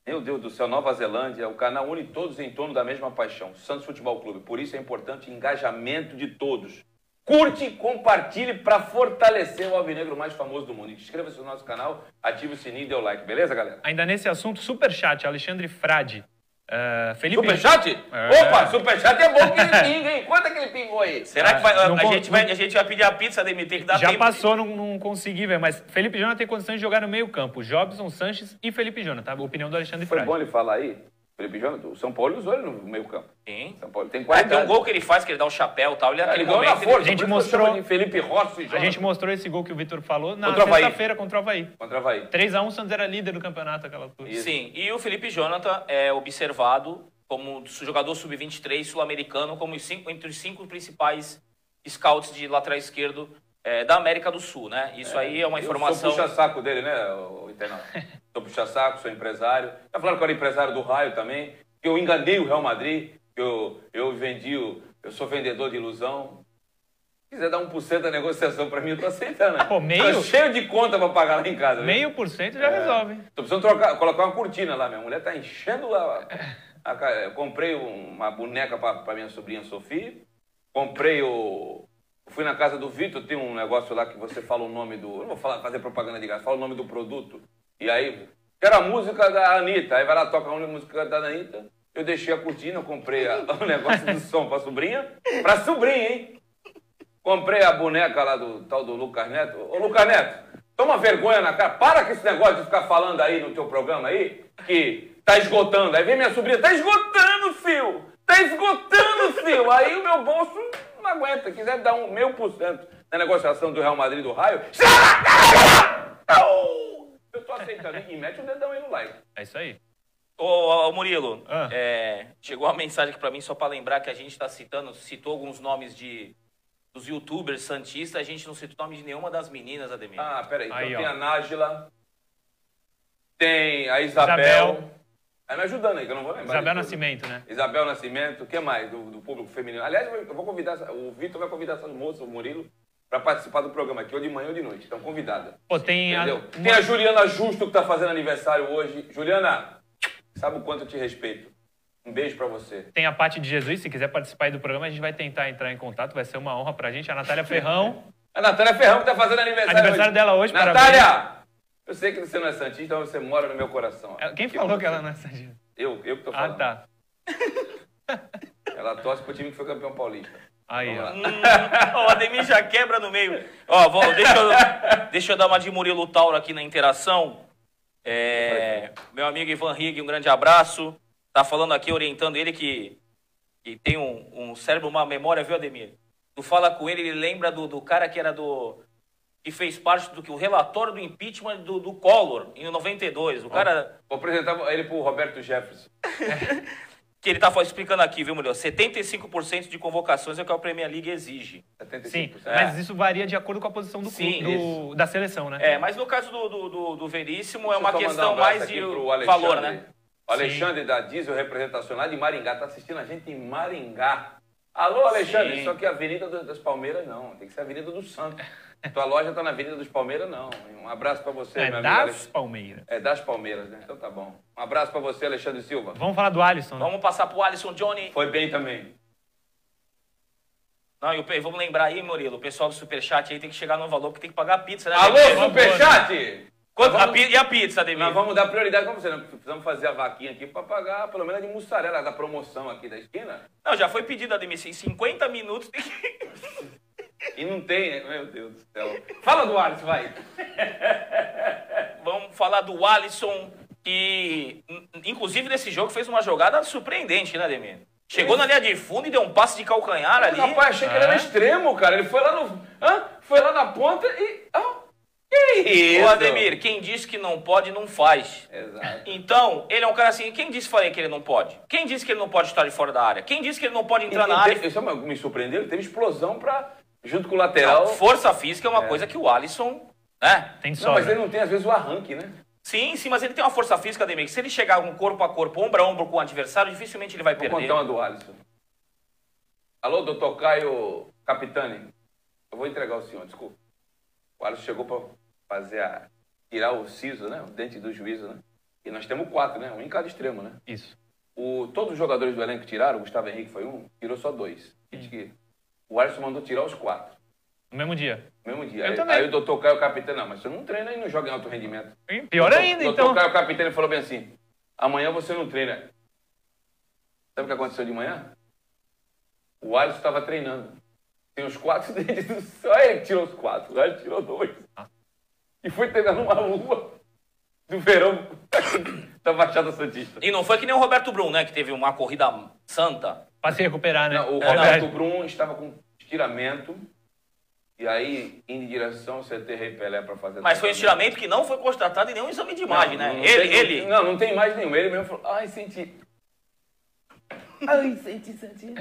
Meu Deus do céu, Nova Zelândia, o canal une todos em torno da mesma paixão. Santos Futebol Clube. Por isso é importante o engajamento de todos. Curte, compartilhe para fortalecer o alvinegro mais famoso do mundo. Inscreva-se no nosso canal, ative o sininho e dê o like, beleza, galera? Ainda nesse assunto, superchat, Alexandre Frade. Uh, Felipe... Superchat? É. Opa, superchat é bom que ele (laughs) pinga, hein? Quanto é que ele pingou aí? Será que vai, a, Não a con- gente vai, a gente vai pedir a pizza, Demir? Tem que dar Já tempo. passou, não, não consegui ver, mas Felipe Jonathan tem condições de jogar no meio campo. Jobson, Sanches e Felipe Jonathan. A opinião do Alexandre Foi Frade. bom ele falar aí. Felipe Jonathan, o São Paulo usou ele no meio campo. Sim. São Paulo tem É, qualidade. tem um gol que ele faz, que ele dá o chapéu e tal. Ele, Ele naquele ganhou na força. A gente eu mostrou- Felipe Rossi e A gente mostrou esse gol que o Vitor falou na Contra o Havaí. sexta-feira contra o Havaí. Contra o Havaí. 3x1, o Santos era líder do campeonato aquela altura. Isso. Sim, e o Felipe Jonathan é observado como jogador sub-23 sul-americano, como cinco- entre os cinco principais scouts de lateral esquerdo eh, da América do Sul, né? Isso aí é uma Eu informação. sou puxa-saco dele, né, o internauta? (laughs) sou puxa-saco, sou empresário. Já falaram que eu era empresário do Raio também. Que eu enganei o Real Madrid. Que eu, eu vendi o... Eu sou vendedor de ilusão. Se quiser dar 1% da negociação pra mim, eu tô aceitando. né? Pô, meio? Tô cheio de conta pra pagar lá em casa. viu? Meio por cento É. já resolve. hein? Tô precisando trocar, colocar uma cortina lá. Minha mulher tá enchendo a. a ca- eu comprei um- uma boneca para minha sobrinha Sofia. Comprei o. Fui na casa do Vitor, tem um negócio lá que você fala o nome do. Eu não vou falar, fazer propaganda de graça, fala o nome do produto. E aí, quero a música da Anitta. Aí vai lá, toca a música da Anitta. Eu deixei a cortina, comprei a- (laughs) o negócio do som pra sobrinha. Pra sobrinha, hein? Comprei a boneca lá do tal do Lucas Neto. Ô, Lucas Neto, toma vergonha na cara. Para com esse negócio de ficar falando aí no teu programa aí, que tá esgotando. Aí vem minha sobrinha, tá esgotando, fio! Tá esgotando, fio! Aí o meu bolso não aguenta. Quiser dar um meio por cento na negociação do Real Madrid do Raio. Eu tô aceitando. E mete o dedão aí no like. É isso aí. Ô, ô, Murilo, Ah. é, chegou uma mensagem aqui pra mim só pra lembrar que a gente tá citando, citou alguns nomes de dos youtubers santistas, a gente não citou o nome de nenhuma das meninas, Ademir. Ah, peraí. Então Aí, tem ó. a Nájila. Tem a Isabel. Isabel. Vai me ajudando aí, que eu não vou lembrar. Isabel. Nascimento, né? Isabel Nascimento, o que mais do, do público feminino? Aliás, eu vou- convidar, o Vitor vai convidar essas moças, o Murilo, para participar do programa aqui, ou de manhã ou de noite. Estão convidadas. Pô, tem a, Entendeu? Tem a Juliana Justo que tá fazendo aniversário hoje. Juliana, sabe o quanto eu te respeito. Um beijo pra você. tem a Paty de Jesus, se quiser participar aí do programa, a gente vai tentar entrar em contato, vai ser uma honra pra gente. A Natália Ferrão, (laughs) A Natália Ferrão que tá fazendo aniversário Aniversário hoje. dela hoje, Natália! Eu sei que você não é santista, então você mora no meu coração. É, quem falou que ela não é santista? Eu, eu que tô Ah, falando. tá. Ela torce pro time que foi campeão paulista. Aí, ó. Hum, o Ademir já quebra no meio. Ó, vou- deixa, eu, deixa eu dar uma de Murilo Tauro aqui na interação. É, meu amigo Ivan Rig, um grande abraço. Tá falando aqui, orientando ele que, que tem um, um cérebro, uma memória, viu, Ademir? Tu fala com ele, ele lembra do, do cara que era do. que fez parte do que o relatório do impeachment do, do Collor, em 92. O cara. Vou apresentar ele pro Roberto Jefferson. (laughs) Que ele tá fa- explicando aqui, viu, Murilo? 75% de convocações é o que a Premier League exige. 75%. Sim, É. mas isso varia de acordo com a posição do Sim, clube, do- da seleção, né? É, mas no caso do, do, do, do Veríssimo é Deixa eu uma questão um mais de valor, né? O Alexandre da Diesel Representação lá de Maringá. Tá assistindo a gente em Maringá. Alô, Alexandre. Sim. Só que a Avenida das Palmeiras não. Tem que ser a Avenida do Santos. Tua loja tá na Avenida dos Palmeiras, não. Um abraço pra você, É meu amigo. das Alex- Palmeiras. É das Palmeiras, né? Então tá bom. Um abraço pra você, Alexandre Silva. Vamos falar do Alisson. né? Vamos passar pro Alisson Johnny. Foi bem também. Não, e o vamos lembrar aí, Murilo, o pessoal do Superchat aí tem que chegar no valor que tem que pagar a pizza, né? Alô? Superchat! Quanto- Nós a vamos- pi- e a pizza, Ademir? Nós vamos dar prioridade pra você. Nós precisamos fazer a vaquinha aqui pra pagar pelo menos a de mussarela da promoção aqui da esquina. Não, já foi pedido, Ademir. Em 50 minutos tem que... (laughs) E não tem, né? Meu Deus do céu. Fala do Alisson, vai. (laughs) Vamos falar do Alisson, que in- inclusive nesse jogo fez uma jogada surpreendente, né, Ademir? Chegou na linha de fundo e deu um passe de calcanhar ali. Rapaz, achei que ele era Ah. extremo, cara. Ele foi lá no. Hã? Foi lá na ponta e. Ah, que isso? Ô, Ademir, quem disse que não pode, não faz. Exato. Então, ele é um cara assim. Quem disse falei que ele não pode? Quem disse que ele não pode estar de fora da área? Quem disse que ele não pode entrar E- na e área? teve- Isso é me surpreendeu. Ele teve explosão pra. Junto com o lateral. Não, força física é uma coisa que o Alisson, né? Tem Não, sobra. mas ele não tem, às vezes, o arranque, né? Sim, sim, mas ele tem uma força física, Ademir, que se ele chegar um corpo a corpo, ombro a ombro com o adversário, dificilmente ele vai Vou perder. contar uma do Alisson. Alô, doutor Caio Capitani. Eu vou entregar o senhor, desculpa. O Alisson chegou pra fazer a. tirar o siso, né? O dente do juízo, né? E nós temos quatro, né? Um em cada extremo, né? Isso. O, todos os jogadores do elenco tiraram, o Gustavo Henrique foi um, tirou só dois. Diz que O Alisson mandou tirar os quatro. No mesmo dia. No mesmo dia. Eu aí, também. aí o doutor Caio Capitani, não, mas você não treina e não joga em alto rendimento. E Pior Doutor- ainda, doutor então. Caio Capitani falou bem assim: amanhã você não treina. Sabe o que aconteceu de manhã? O Alisson estava treinando. Tem os quatro (laughs) dentes do céu. Aí ele tirou os quatro, o Alisson tirou dois. E foi treinar numa rua do verão (coughs) da Baixada Santista. E não foi que nem o Roberto Brum, né? Que teve uma corrida santa. Pra se recuperar, né? Não, o É Roberto. Brum estava com estiramento. E aí, indo em direção ao CT Rei Pelé para fazer. Mas foi um estiramento que não foi constatado em nenhum exame de imagem, Não, né? não ele, tem- ele. Não, não tem mais nenhum. Ele mesmo falou, ai, senti. Ai, senti, senti.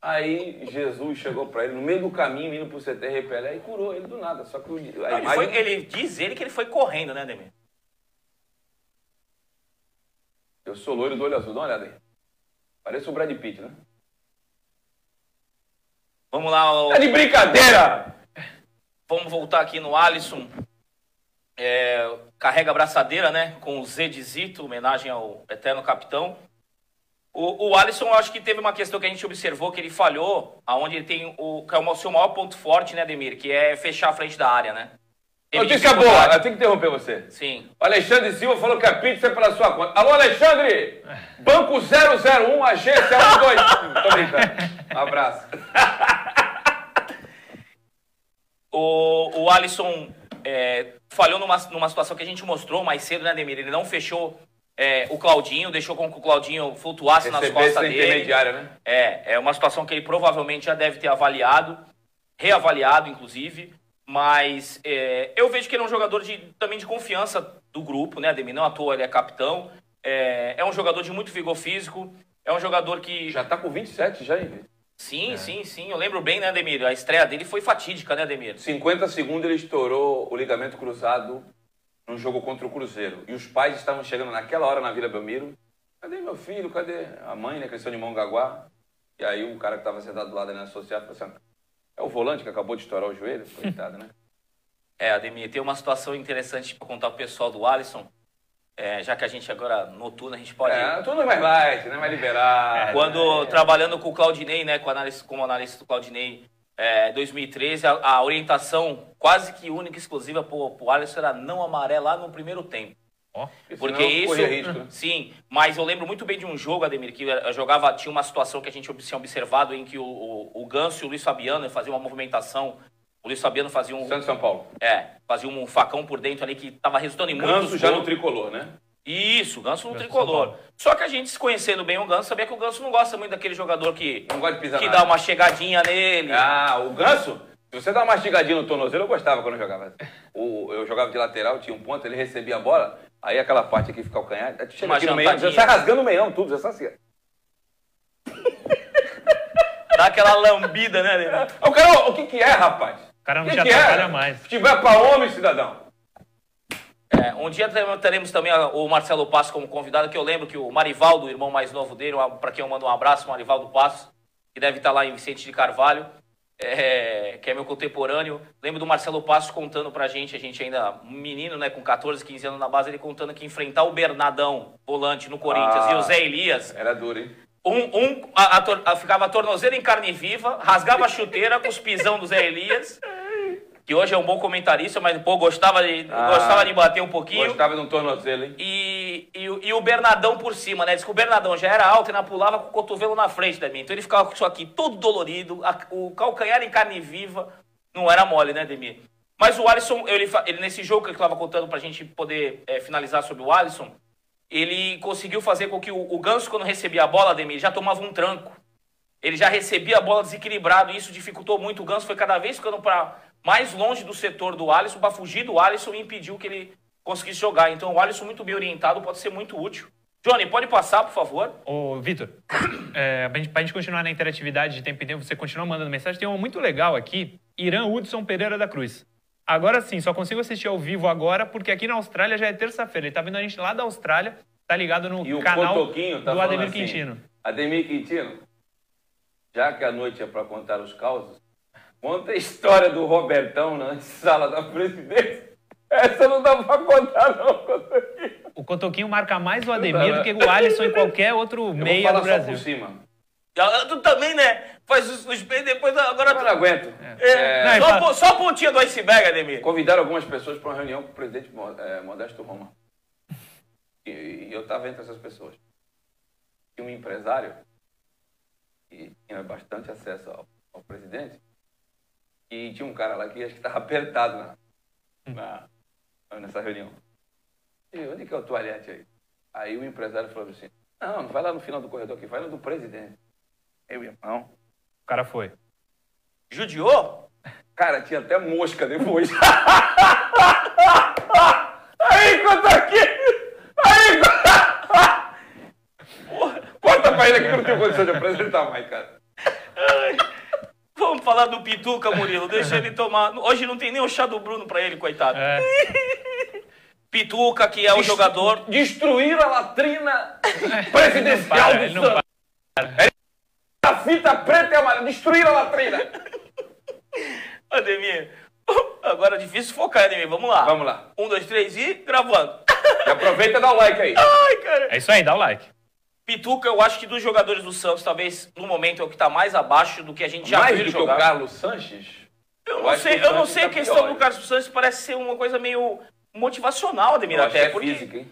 Aí Jesus chegou pra ele no meio do caminho, indo pro CT Repelé e curou ele do nada. Só que o- a Não, ele, imagem... foi- ele diz ele que ele foi correndo, né, Demir? Eu sou loiro do olho azul, dá uma olhada aí. Parece o Brad Pitt, né? Vamos lá, o- Tá de brincadeira! vamos voltar aqui no Alisson. É, carrega a braçadeira, né? Com o Z de Zito, homenagem ao eterno capitão. O, o Alisson, eu acho que teve uma questão que a gente observou que ele falhou, aonde ele tem o, que é o seu maior ponto forte, né, Demir? Que é fechar a frente da área, né? Notícia boa, eu tenho que interromper você. Sim. O Alexandre Silva falou que a pizza é pela sua conta. Alô, Alexandre! Banco 001, agência 12. Tô brincando. Um abraço. (laughs) O, o Alisson é, falhou numa, numa situação que a gente mostrou mais cedo, né, Demir? Ele não fechou é, o Claudinho, deixou com que o Claudinho flutuasse nas Receber essa costas dele. né? É, é uma situação que ele provavelmente já deve ter avaliado. reavaliado, inclusive. Mas é, eu vejo que ele é um jogador de, também de confiança do grupo, né, Ademir? Não à toa ele é capitão. É, é um jogador de muito vigor físico. É um jogador que. Já tá com 27 já, hein? Sim, é. sim, sim. Eu lembro bem, né, Ademir? A estreia dele foi fatídica, né, Ademir? 50 segundos ele estourou o ligamento cruzado num jogo contra o Cruzeiro. E os pais estavam chegando naquela hora na Vila Belmiro. Cadê meu filho? Cadê a mãe, né? Cresceu de Mongaguá. E aí um cara que estava sentado do lado ali na associada falou assim: é o volante que acabou de estourar o joelho? Coitado, né? (laughs) É, Ademir, tem uma situação interessante para contar pro pessoal do Alisson. É, já que a gente agora, noturno, a gente pode. É, tudo mais light, né? Mais liberado. É, (laughs) Quando é. trabalhando com o Claudinei, né? Com analista, como analista do Claudinei, é, 2013, a, a, orientação quase que única e exclusiva pro, pro Alisson era não amarelar no primeiro tempo. Porque isso. Risco, né? Sim, mas eu lembro muito bem de um jogo, Ademir, que eu jogava, tinha uma situação que a gente tinha observado em que o, o, o Ganso e o Luiz Fabiano faziam uma movimentação o Luiz Fabiano fazia um. Santos São Paulo. É, fazia um facão por dentro ali que estava resultando em muito. Ganso já no tricolor, né? Isso, Ganso no Ganso tricolor. Só que a gente, se conhecendo bem o Ganso, sabia que o Ganso não gosta muito daquele jogador que. Não gosta de pisar Que dá uma chegadinha nele. Ah, o Ganso? Se você dá uma mastigadinha no tornozelo, eu gostava quando eu jogava. (laughs) O, eu jogava de lateral, tinha um ponto, ele recebia a bola, aí aquela parte aqui fica o canhar, chega aqui no meio, já sai rasgando o meião, tudo, já está assim. Dá aquela lambida, né? O cara, o que que é, rapaz? O cara não que te que é? atrapalha é? mais. Se tiver para homem, cidadão. É, um dia teremos também o Marcelo Passo como convidado, que eu lembro que o Marivaldo, o irmão mais novo dele, para quem eu mando um abraço, Marivaldo Passo, que deve estar lá em Vicente de Carvalho, é, que é meu contemporâneo. Lembro do Marcelo Passo contando pra gente, a gente ainda um menino, né, com 14, 15 anos na base, ele contando que enfrentar o Bernadão, volante no Corinthians, ah, e o Zé Elias. Era duro, hein? Um, um a, a, a, ficava a tornozeira em carne viva, rasgava a chuteira com os pisão do Zé Elias, (laughs) que hoje é um bom comentarista, mas pô, gostava de, ah, gostava de bater um pouquinho. Gostava de um tornozelo, hein? E, e, e, o Bernadão por cima, né? Diz que o Bernadão já era alto e ainda pulava com o cotovelo na frente da minha. Então ele ficava com isso aqui todo dolorido, a, o calcanhar em carne viva. Não era mole, né, Demir? Mas o Alisson, ele, ele nesse jogo que ele estava contando pra gente poder é, finalizar sobre o Alisson, ele conseguiu fazer com que o, o Ganso, quando recebia a bola, Ademir, já tomava um tranco. Ele já recebia a bola desequilibrado e isso dificultou muito. O Ganso foi cada vez ficando para mais longe do setor do Alisson para fugir do Alisson e impediu que ele conseguisse jogar. Então o Alisson muito bem orientado pode ser muito útil. Johnny, pode passar, por favor? Ô, Vitor, (coughs) é, para a gente continuar na interatividade de tempo em tempo, você continua mandando mensagem, tem uma muito legal aqui, Irã Hudson Pereira da Cruz. Agora sim, só consigo assistir ao vivo agora, porque aqui na Austrália já é terça-feira. Ele tá vendo a gente lá da Austrália, tá ligado no e canal tá do Ademir assim, Quintino. Ademir Quintino, já que a noite é para contar os causos, conta a história do Robertão na sala da presidência. Essa não dá para contar, não, Cotoquinho. O Cotoquinho marca mais o Ademir do que o Alisson em qualquer outro Eu meia do Brasil. Só por cima. Tu também, né? Faz os, os depois agora. Eu não aguento. É. É. Não, só, só a pontinha do iceberg, Ademir. Convidaram algumas pessoas para uma reunião com o presidente é, Modesto Roma. E, e eu estava entre essas pessoas. E um empresário que tinha bastante acesso ao, ao, presidente. E tinha um cara lá que acho que estava (laughs) apertado na, na, nessa reunião. E onde que é o toalhete aí? Aí o empresário falou assim: Não, não vai lá no final do corredor aqui, vai no do presidente. Eu, irmão. O cara foi. Judiou? Cara, tinha até mosca depois. (laughs) Aí, conta aqui! Aí, Corta (laughs) pra ele aqui que eu não tenho condição de apresentar mais, cara. Falar do Pituca, Murilo. Deixa ele tomar. Hoje não tem nem o chá do Bruno pra ele, coitado. É. (laughs) Pituca, que é o jogador. Destruir a latrina presidencial do Santos. A fita preta e amarela, destruir a latrina. Ademir, (laughs) agora é difícil focar, Ademir. Vamos lá. Vamos lá. Um, dois, três e gravando. E aproveita e dá o like aí. Ai, cara. É isso aí, dá o like. Pituca, eu acho que dos jogadores do Santos, talvez no momento é o que está mais abaixo do que a gente já mais viu do jogar. que o Carlos Sanches? Eu, eu não sei, eu não sei a tá questão pior, do Carlos Sanches, parece ser uma coisa meio motivacional, Ademir, eu até. É porque... física, hein?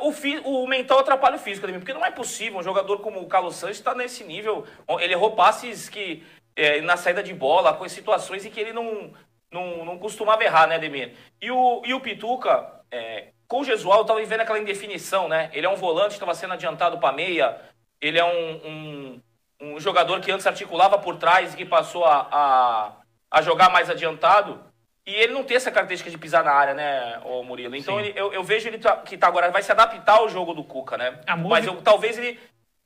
O, o mental atrapalha o físico, porque não é possível um jogador como o Carlos Santos estar tá nesse nível. Ele errou passes que, é, na saída de bola, com situações em que ele não, não, não costumava errar, né, Ademir? E o, e o Pituca, é, com o Jesual, estava vivendo aquela indefinição, né? Ele é um volante, estava sendo adiantado para meia, ele é um, um, um, jogador que antes articulava por trás e que passou a, a, a jogar mais adiantado. E ele não tem essa característica de pisar na área, né, ô Murilo? Então ele- eu, eu vejo ele tá- que tá agora vai se adaptar ao jogo do Cuca, né? A Mas eu- talvez ele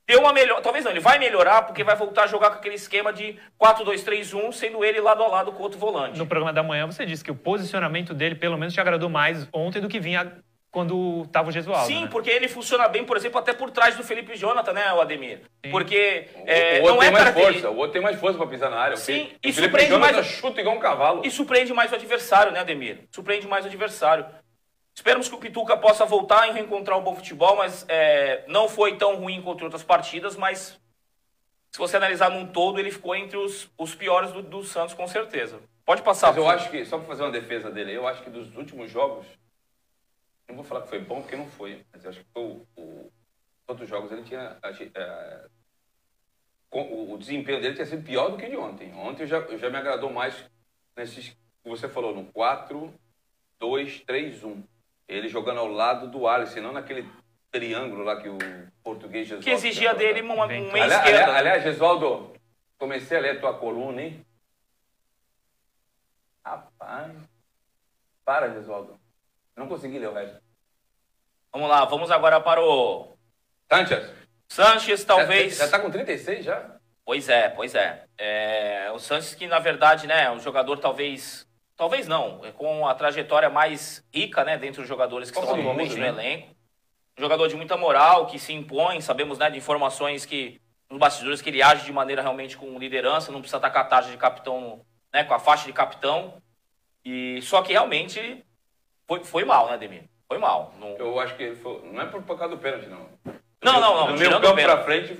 dê uma melhor. Talvez não, ele vai melhorar porque vai voltar a jogar com aquele esquema de 4-2-3-1, sendo ele lado a lado com outro volante. No programa da manhã você disse que o posicionamento dele, pelo menos, te agradou mais ontem do que vinha quando tava o Gesualdo. Sim, né? porque ele funciona bem, por exemplo, até por trás do Felipe Jonathan, né, o Ademir? Sim. Porque O- é, o outro não é tem mais força, o outro tem mais força pra pisar na área. O Sim, Felipe- e o Felipe surpreende Jonathan mais- chuta igual um cavalo. E surpreende mais o adversário, né, Ademir? Surpreende mais o adversário. Esperamos que o Pituca possa voltar e reencontrar um bom futebol, mas é, não foi tão ruim contra outras partidas, mas se você analisar num todo, ele ficou entre os, os piores do, do Santos, com certeza. Pode passar. Mas eu acho que, só pra fazer uma defesa dele, eu acho que dos últimos jogos, não vou falar que foi bom, porque não foi, mas eu acho que foi o, o- outros jogos ele tinha. agi- é, com- o, o desempenho dele tinha sido pior do que de ontem. Ontem já, já me agradou mais nesses que você falou, no 4, 2, 3, 1. Ele jogando ao lado do Alisson, não naquele triângulo lá que o português Jesus. Que exigia dele uma, um Aliás, esquerda. aliás, aliás, Gesualdo, comecei a ler a tua coluna, hein? Rapaz. Para, Gesualdo. Não consegui ler o resto. Vamos lá, vamos agora para o Sanchez. Sanches, talvez. Já, já tá com 36 já? Pois é, pois é. É, o Sanches que, na verdade, né, é um jogador talvez... Talvez não, é com a trajetória mais rica, né, dentre os jogadores que Copa estão atualmente no né? elenco. Um jogador de muita moral, que se impõe, sabemos, né, de informações que, nos bastidores, que ele age de maneira realmente com liderança, não precisa estar com a taxa de capitão, né, com a faixa de capitão. E só que realmente foi, foi mal, né, Demir? Foi mal. Não, Eu acho que foi. Não é por, por causa do pênalti, não. Não, não, não, No meio o campo pra frente,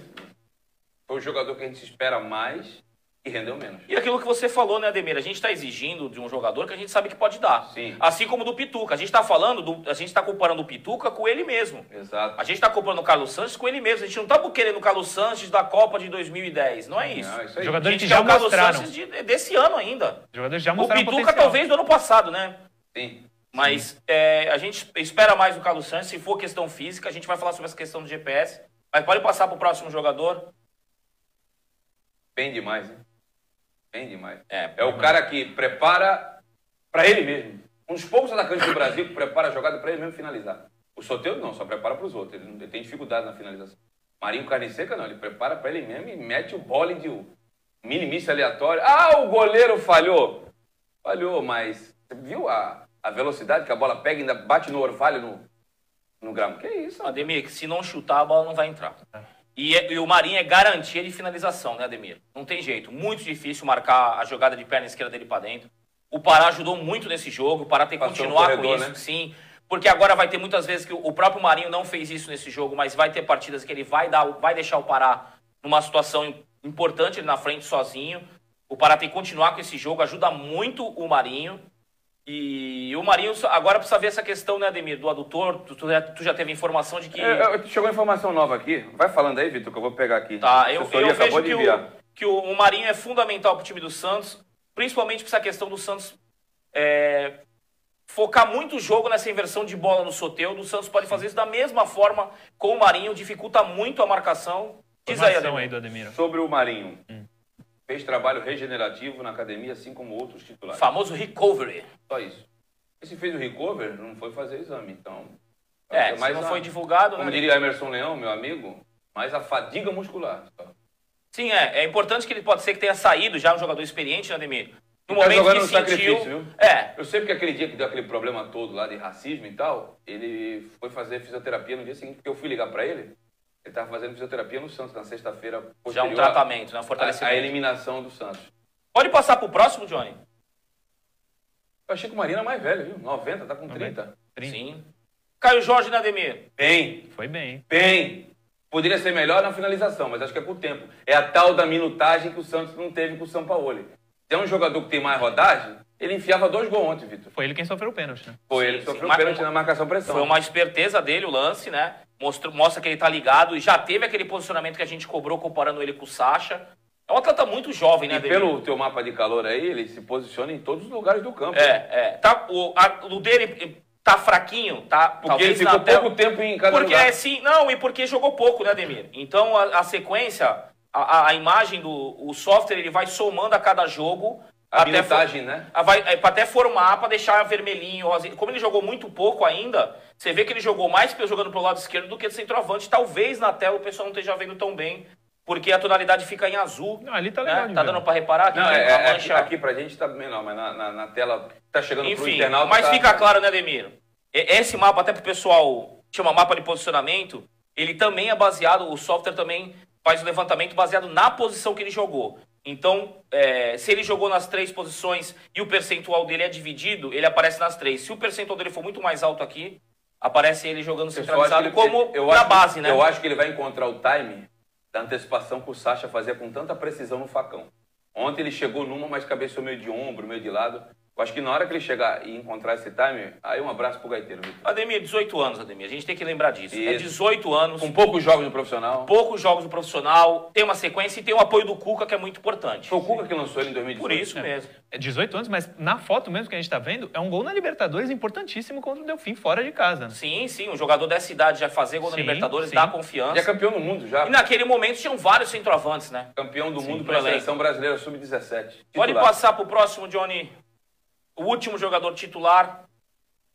foi o jogador que a gente espera mais e rendeu menos. E aquilo que você falou, né, Ademir? A gente está exigindo de um jogador que a gente sabe que pode dar. Sim. Assim como do Pituca. A gente está falando, do, a gente está comparando o Pituca com ele mesmo. Exato. A gente está comparando o Carlos Sanches com ele mesmo. A gente não está querendo o Carlos Sanches da Copa de 2010. Não é isso. Não, isso aí. Jogador- a gente que quer já o Carlos mostraram. Sanches de- desse ano ainda. Jogadores já O mostraram Pituca potencial. talvez do ano passado, né? Sim. Mas é, a gente espera mais do Carlos Sanches. Se for questão física, a gente vai falar sobre essa questão do GPS. Mas pode passar para o próximo jogador. Bem demais, hein? Bem demais. É, É o cara que prepara pra ele mesmo. Um dos poucos atacantes do Brasil que prepara a jogada pra ele mesmo finalizar. O Soteldo não, só prepara pros outros. Ele, não- ele tem dificuldade na finalização. Marinho Carne Seca não, ele prepara pra ele mesmo e mete o bola de um minimício aleatório. Ah, o goleiro falhou. Falhou, mas você viu a, a velocidade que a bola pega e ainda bate no orvalho no, no grama? Que isso? Ademir, que se não chutar, a bola não vai entrar. E, é- e o Marinho é garantia de finalização, né, Ademir? Não tem jeito. Muito difícil marcar a jogada de perna esquerda dele pra dentro. O Pará ajudou muito nesse jogo. O Pará tem que Passou continuar com corredor, isso, né? sim. Porque agora vai ter muitas vezes que o próprio Marinho não fez isso nesse jogo, mas vai ter partidas que ele vai dar, vai deixar o Pará numa situação im- importante na frente sozinho. O Pará tem que continuar com esse jogo, ajuda muito o Marinho. E o Marinho agora precisa ver essa questão, né, Ademir, do adutor. Tu, tu já, tu já teve informação de que. É, é, chegou informação nova aqui. Vai falando aí, Vitor, que eu vou pegar aqui. Tá, eu, eu acabou vejo de que, enviar. o, que o, o Marinho é fundamental para o time do Santos, principalmente para essa questão do Santos é, focar muito o jogo nessa inversão de bola no Soteudo. O Santos pode fazer isso da mesma forma com o Marinho, dificulta muito a marcação. Diz aí, Informação aí Ademir. do Ademir. Sobre o Marinho. Hum. Fez trabalho regenerativo na academia, assim como outros titulares. Famoso recovery. Só isso. E se fez o recover, não foi fazer exame, então... É, se mais não a- foi divulgado, Como né? diria Emerson Leão, meu amigo, mais a fadiga muscular. Sim, é. É importante que ele pode ser que tenha saído já um jogador experiente, né, Ademir? No Tá momento que no sentiu. viu? É, Eu sei porque aquele dia que deu aquele problema todo lá de racismo e tal, ele foi fazer fisioterapia no dia seguinte, porque eu fui ligar pra ele, ele tava fazendo fisioterapia no Santos na sexta-feira já um posterior tratamento, né? Um fortalecimento. à eliminação do Santos. Pode passar pro próximo, Johnny? Eu achei que o Marinho era mais velho, viu? 90, tá com 30. Trinta. Sim. Caio Jorge, né, Ademir? Bem, Foi bem, bem. Poderia ser melhor na finalização, mas acho que é com o tempo. É a tal da minutagem que o Santos não teve com o Sampaoli. Se é um jogador que tem mais rodagem, ele enfiava dois gols ontem, Vitor. Foi ele quem sofreu o pênalti, né? Foi Sim, ele que sim. sofreu Mas- pênalti na marcação pressão. Foi uma esperteza dele o lance, né? Mostrou, mostra que ele tá ligado e já teve aquele posicionamento que a gente cobrou comparando ele com o Sacha. É um atleta muito jovem, né, E Ademir? pelo teu mapa de calor aí, ele se posiciona em todos os lugares do campo. É, é. Tá, o, a- o dele tá fraquinho, tá? Porque ele ficou tela- pouco tempo em cada Porque lugar. é sim, não, e porque jogou pouco, né, Ademir? Então a, a sequência, a, a- a imagem do o software, ele vai somando a cada jogo A Até for- né? Vai, é, pra até formar, pra deixar vermelhinho, rosinha. Como ele jogou muito pouco ainda, você vê que ele jogou mais pelo- jogando pro lado esquerdo do que de centroavante. Talvez na tela o pessoal não esteja vendo tão bem, porque a tonalidade fica em azul. Não, ali tá né? legal de Tá dando pra reparar aqui? Não, é, é, mancha. aqui, aqui pra gente tá menor, mas na, na, na tela tá chegando pro Enfim, internauta. mas tá- fica claro, né, Ademir? E- Esse mapa, até pro pessoal chama mapa de posicionamento, ele também é baseado, o software também faz o levantamento baseado na posição que ele jogou. Então, é, se ele jogou nas três posições e o percentual dele é dividido, ele aparece nas três. Se o percentual dele for muito mais alto aqui, aparece ele jogando centralizado ele- como eu na que- base, né? Eu acho que ele vai encontrar o time da antecipação que o Sacha fazia com tanta precisão no facão. Ontem ele chegou numa, mas cabeceou meio de ombro, meio de lado. Eu acho que na hora que ele chegar e encontrar esse time, aí um abraço pro gaiteiro, Vitor. Ademir, 18 anos, Ademir. A gente tem que lembrar disso. É Isso. 18 anos. Com poucos jogos no profissional. poucos jogos no profissional, tem uma sequência e tem o apoio do Cuca, que é muito importante. Foi o Cuca que lançou ele em 2018. Por isso É. mesmo. É 18 anos, mas na foto mesmo que a gente tá vendo, é um gol na Libertadores importantíssimo contra o Delfim, fora de casa. Né? Sim, sim, um jogador dessa idade já fazer gol na Sim, Libertadores sim. dá Ele é confiança. campeão do mundo já. E naquele momento tinham vários centroavantes, né? Campeão do mundo pro pela elenco. seleção brasileira sub-17. Pode passar pro próximo, Johnny. O último jogador titular,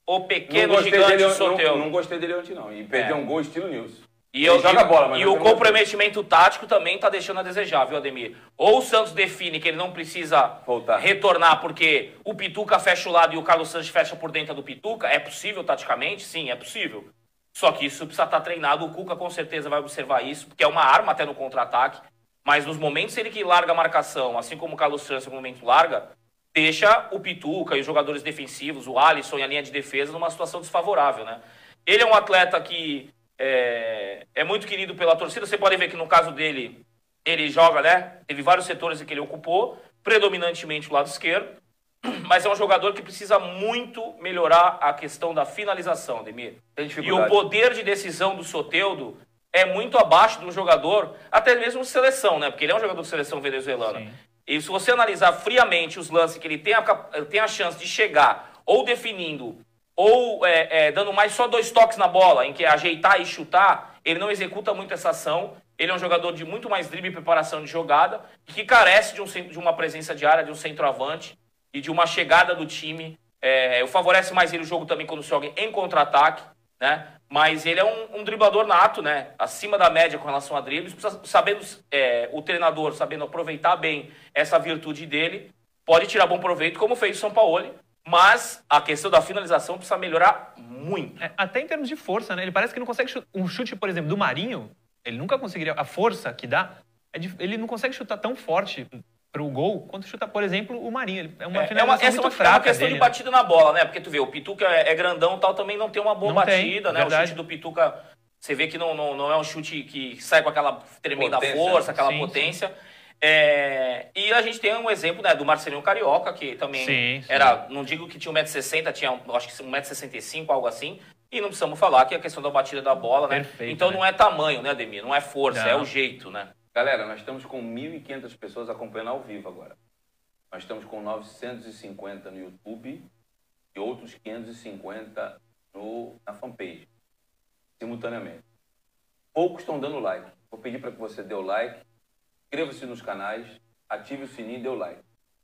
o Não pequeno gigante dele, não, Soteldo. não gostei dele ontem, não. E perdeu É. um gol estilo News. E, Ele eu, joga e- bola, mas e não o comprometimento tático também tá deixando a desejar, viu, Ademir? Ou o Santos define que ele não precisa Voltar. retornar porque o Pituca fecha o lado e o Carlos Santos fecha por dentro do Pituca. É possível taticamente? Sim, é possível. Só que isso precisa estar treinado. O Cuca com certeza vai observar isso, porque é uma arma até no contra-ataque. Mas nos momentos ele que larga a marcação, assim como o Carlos Santos no momento larga, deixa o Pituca e os jogadores defensivos, o Alisson e a linha de defesa, numa situação desfavorável, né? Ele é um atleta que é, é muito querido pela torcida. Você pode ver que no caso dele, ele joga, né? Teve vários setores em que ele ocupou, predominantemente o lado esquerdo. (clears throat) Mas é um jogador que precisa muito melhorar a questão da finalização, Demir. E o poder de decisão do Soteudo é muito abaixo de um jogador, até mesmo de seleção, né? Porque ele é um jogador de seleção venezuelana. Sim. E se você analisar friamente os lances que ele tem a, cap- tem a chance de chegar ou definindo ou é, é, dando mais só dois toques na bola, em que é ajeitar e chutar, ele não executa muito essa ação. Ele é um jogador de muito mais drible e preparação de jogada que carece de, um, de uma presença de área, de um centroavante e de uma chegada do time. É, favorece mais ele o jogo também quando se joga em contra-ataque, né? Mas ele é um, um driblador nato, né? Acima da média com relação a dribles, sabendo é, o treinador sabendo aproveitar bem essa virtude dele, pode tirar bom proveito, como fez o São Paulo. Mas a questão da finalização precisa melhorar muito. É, até em termos de força, né? Ele parece que não consegue chutar. Um chute, por exemplo, do Marinho, ele nunca conseguiria. A força que dá, é ele não consegue chutar tão forte pro gol quanto chuta, por exemplo, o Marinho. Ele- É uma É, é uma, essa é muito uma, é fraca uma questão dele, de né? batida na bola, né? Porque tu vê, o Pituca é, é grandão e tal, também não tem uma boa Não tem, batida, né? O verdade. chute do Pituca, você vê que não, não, não é um chute que sai com aquela tremenda Potência, força, aquela sim, potência. É, e a gente tem um exemplo né, do Marcelinho Carioca, que também Sim, sim. era, não digo que tinha 1,60m, tinha acho que 1,65m, algo assim. E não precisamos falar que é a questão da batida da bola, né? Perfeito, então né? não é tamanho, né, Ademir? Não é força, Não. é o jeito, né? Galera, nós estamos com 1.500 pessoas acompanhando ao vivo agora. Nós estamos com 950 no YouTube e outros 550 no, na fanpage, simultaneamente. Poucos estão dando like. Vou pedir para que você dê o like, inscreva-se nos canais, ative o sininho e dê o like.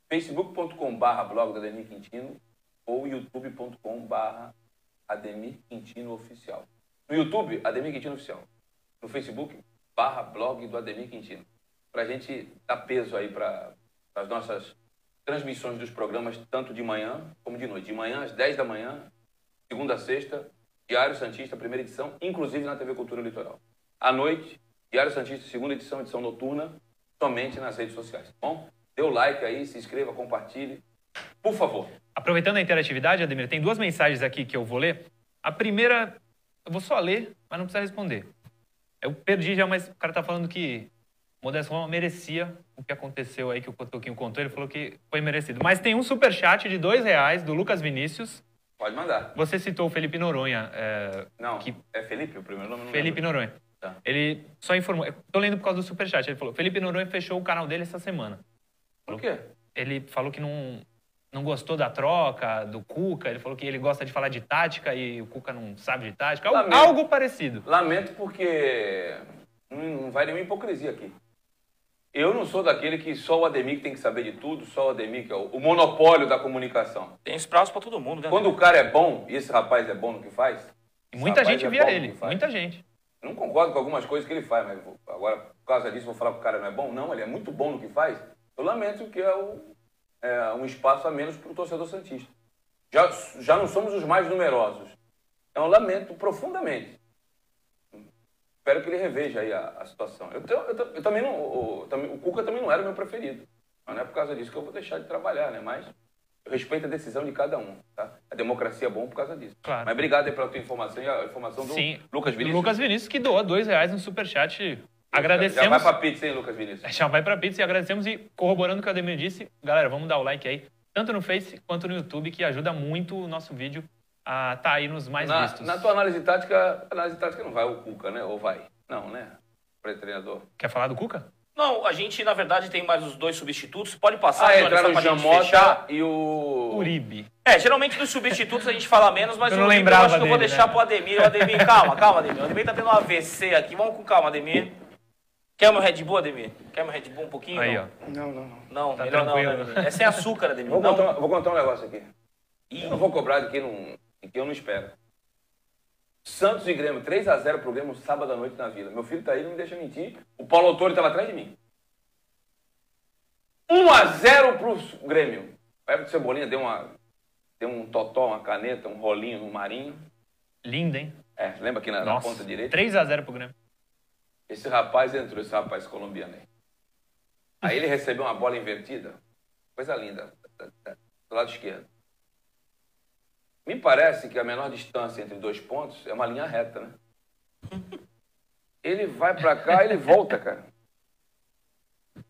facebook.com.br blog do Ademir Quintino ou youtube.com.br Ademir Quintino Oficial. No YouTube, Ademir Quintino Oficial. No Facebook, barra blog do Ademir Quintino. Para a gente dar peso aí para as nossas transmissões dos programas, tanto de manhã como de noite. De manhã às 10 da manhã, segunda a sexta, Diário Santista, primeira edição, inclusive na TV Cultura Litoral. À noite, Diário Santista, segunda edição, edição noturna, somente nas redes sociais. tá Bom, dê o like aí, se inscreva, compartilhe. Por favor. Aproveitando a interatividade, Ademir, tem duas mensagens aqui que eu vou ler. A primeira, eu vou só ler, mas não precisa responder. Eu perdi já, mas o cara tá falando que Modesto Roma merecia o que aconteceu aí que o Cotoquinho contou. Ele falou que foi merecido. Mas tem um superchat de dois reais do Lucas Vinícius. Pode mandar. Você citou o Felipe Noronha. é, Não, Que- é Felipe o primeiro nome? Não Felipe lembro. Noronha. Tá. Ele só informou. eu Tô lendo por causa do superchat. Ele falou: Felipe Noronha fechou o canal dele essa semana. Por quê? Ele falou que não, não gostou da troca, do Cuca. Ele falou que ele gosta de falar de tática e o Cuca não sabe de tática. Algo, Lamento. algo parecido. Lamento porque não, vai nenhuma hipocrisia aqui. Eu não sou daquele que só o Ademir tem que saber de tudo, só o Ademir que é o, o monopólio da comunicação. Tem espaço pra todo mundo, né? Quando o cara é bom, e esse rapaz é bom no que faz, E esse muita gente é via ele. Muita gente. Não concordo com algumas coisas que ele faz, mas vou- agora, por causa disso, vou falar que o cara não é bom? Não, ele é muito bom no que faz. Eu lamento que é, o- é um espaço a menos para o torcedor Santista. Já, já não somos os mais numerosos. Então, eu lamento profundamente. Espero que ele reveja aí a, a situação. Eu, eu, te- eu também não, o, também- o Cuca também não era o meu preferido. Mas não é por causa disso que eu vou deixar de trabalhar, né? Mas eu respeito a decisão de cada um, tá? A democracia é bom por causa disso. Claro. Mas obrigado aí pela tua informação e a informação do Sim. Lucas Vinícius. Lucas Vinícius que doa dois reais no superchat. Agradecemos. Já vai pra pizza, hein, Lucas Vinícius? Já vai pra pizza e agradecemos e corroborando o que o Ademir disse, galera, vamos dar o like aí, tanto no Face quanto no YouTube, que ajuda muito o nosso vídeo a tá aí nos mais Na, vistos. na tua análise tática, análise tática não vai o Cuca, né? Ou vai? Não, né? Pré-treinador. Quer falar do Cuca? Não, a gente, na verdade, tem mais os dois substitutos. Pode passar, Ah, entraram o pra Jean gente fechar. Mota e o... Uribe. É, geralmente dos substitutos a gente fala menos, mas Eu o não Uribe lembrava eu acho que eu vou dele, deixar né? pro Ademir. O Ademir, calma, calma, Ademir. O Ademir tá tendo um AVC aqui. Vamos com calma, Ademir. Quer meu Red Bull, Ademir? Quer meu Red Bull um pouquinho? Aí, não? ó. Não, não, não. Não, Tá melhor não, né, tranquilo. Ademir. É sem açúcar, Ademir. Vou Não. contar, vou contar um negócio aqui. Ih, Eu não vou cobrar de quem, não, de quem eu não espero. Santos e Grêmio, 3x0 pro Grêmio sábado à noite na Vila. Meu filho tá aí, não me deixa mentir. O Paulo Autori tava atrás de mim. 1x0 pro Grêmio. O Everton Cebolinha deu, uma, deu um totó, uma caneta, um rolinho no Marinho. Linda, hein? É, lembra aqui na, na ponta direita? 3x0 pro Grêmio. Esse rapaz entrou, esse rapaz colombiano aí. Aí ele recebeu uma bola invertida. Coisa linda. da- da- Do lado esquerdo. Me parece que a menor distância entre dois pontos é uma linha reta, né? (laughs) Ele vai pra cá, ele volta, cara.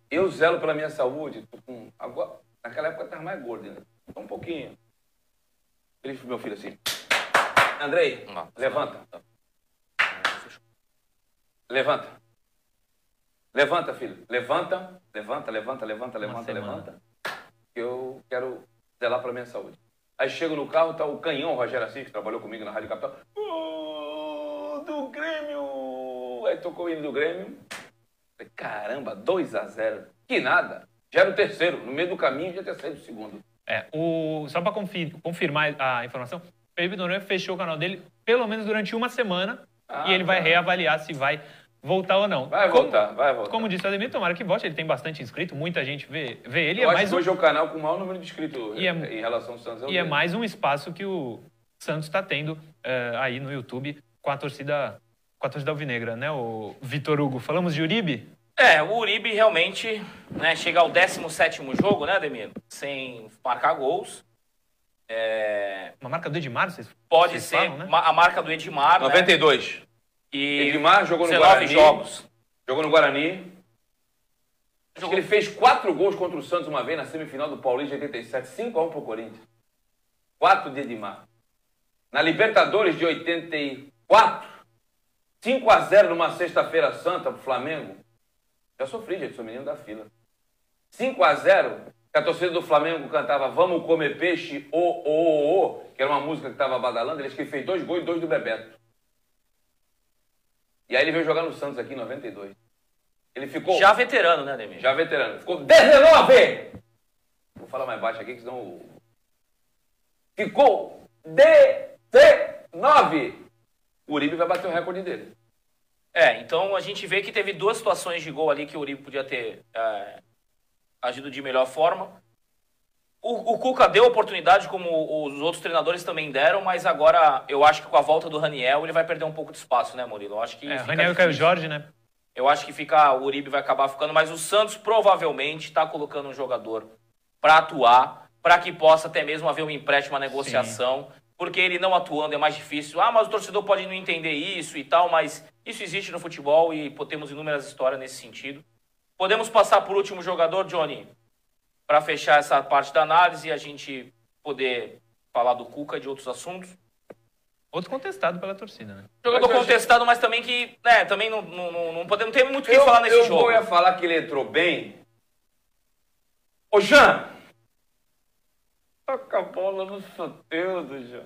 Eu zelo pela minha saúde. com- Agora, naquela época eu tava mais gordo, né? Só um pouquinho. Ele, meu filho, assim. Andrei, Não. levanta. Levanta. Levanta, filho. Levanta, levanta, levanta, levanta, levanta, semana. levanta. Eu quero zelar pela minha saúde. Aí chego no carro, tá o canhão Rogério Assis, que trabalhou comigo na Rádio Capital. "Gol do Grêmio! Aí tocou o hino do Grêmio. Falei, Caramba, 2 a 0 Que nada. Já era o terceiro. No meio do caminho já tinha saído o segundo. É, o, só pra confir- confirmar a informação, o Felipe Noronha fechou o canal dele pelo menos durante uma semana Ah, e ele vai tá. reavaliar se vai voltar ou não. Vai Como- voltar, vai voltar. Como disse o Ademir, tomara que volte. Ele tem bastante inscrito, muita gente vê, vê ele. Eu é acho mais que um, hoje é o canal com o maior número de inscritos E é- em relação ao Santos. o e é dele. mais um espaço que o Santos está tendo eh, aí no YouTube com a torcida com a torcida alvinegra, né? O Vitor Hugo. Falamos de Uribe? É, o Uribe realmente né, chega ao 17º jogo, né, Ademir? Sem marcar gols. É, Uma marca do Edmar, vocês pode vocês ser falam, né? a marca do Edmar, né? 92. E Edmar jogou no 19 Guarani. jogos. Jogou no Guarani. Acho que Jogou- ele fez quatro gols contra o Santos uma vez na semifinal do Paulista de 87. 5x1 pro Corinthians. Quatro de Edmar. Na Libertadores de 84. 5x0 numa sexta-feira santa pro Flamengo. Já sofri, gente, sou menino da fila. 5x0, que a torcida do Flamengo cantava Vamos comer peixe, ô, ô, ô, ô, que era uma música que estava badalando. Ele acho que ele fez dois gols e dois do Bebeto. E aí ele veio jogar no Santos aqui em 92. Ele ficou. Já veterano, né, Ademir? Já veterano. Ficou 19! Vou falar mais baixo aqui, que senão. o- Ficou 19! O Uribe vai bater o recorde dele. É, então a gente vê que teve duas situações de gol ali que o Uribe podia ter é, agido de melhor forma. O, o Cuca deu oportunidade, como os outros treinadores também deram, mas agora eu acho que com a volta do Raniel ele vai perder um pouco de espaço, né, Murilo? Eu acho que É, fica Raniel e Caio difícil. Jorge, né? Eu acho que fica, o Uribe vai acabar ficando, mas o Santos provavelmente está colocando um jogador para atuar, para que possa até mesmo haver um empréstimo, uma negociação, porque ele não atuando é mais difícil. Ah, mas o torcedor pode não entender isso e tal, mas isso existe no futebol e temos inúmeras histórias nesse sentido. Podemos passar por último jogador, Johnny, para fechar essa parte da análise e a gente poder falar do Cuca e de outros assuntos. Outro contestado pela torcida, né? Jogador Mas eu achei- contestado, mas também que, né, também não, não, não, não podemos, não tem muito o que eu, falar nesse eu jogo. vou ia falar que ele entrou bem. Ô, Jean! Toca a bola no Soteudo, Jean.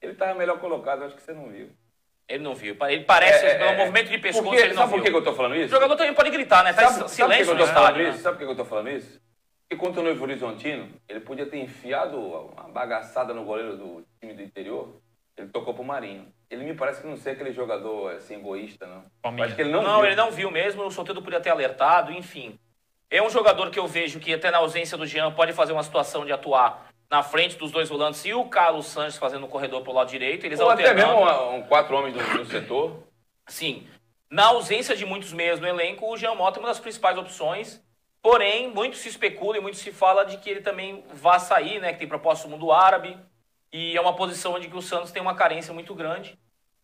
Ele tava melhor colocado, acho que você não viu. Ele não viu. Ele parece, É, é, pelo é. movimento de pescoço, Por quê? ele não Sabe por viu. que que eu tô falando O isso? jogador também pode gritar, né? Tá Sabe, em sabe por que silêncio eu no estádio. né? Sabe por que que eu tô falando isso? Porque contra o Novo Horizontino, ele podia ter enfiado uma bagaçada no goleiro do time do interior. Ele tocou pro Marinho. Ele me parece que não sei aquele jogador assim, egoísta, não. Acho que ele não, Não, viu. ele não viu mesmo, o Soteldo podia ter alertado, enfim. É um jogador que eu vejo que até na ausência do Jean pode fazer uma situação de atuar na frente dos dois volantes e o Carlos Sanches fazendo o corredor pro lado direito, eles Ou até alternando. mesmo uma- um, quatro homens no, no setor. Sim. Na ausência de muitos meias no elenco, o Jean Mota é uma das principais opções. Porém, muito se especula e muito se fala de que ele também vá sair, né? Que tem proposta do mundo árabe. E é uma posição onde que o Santos tem uma carência muito grande.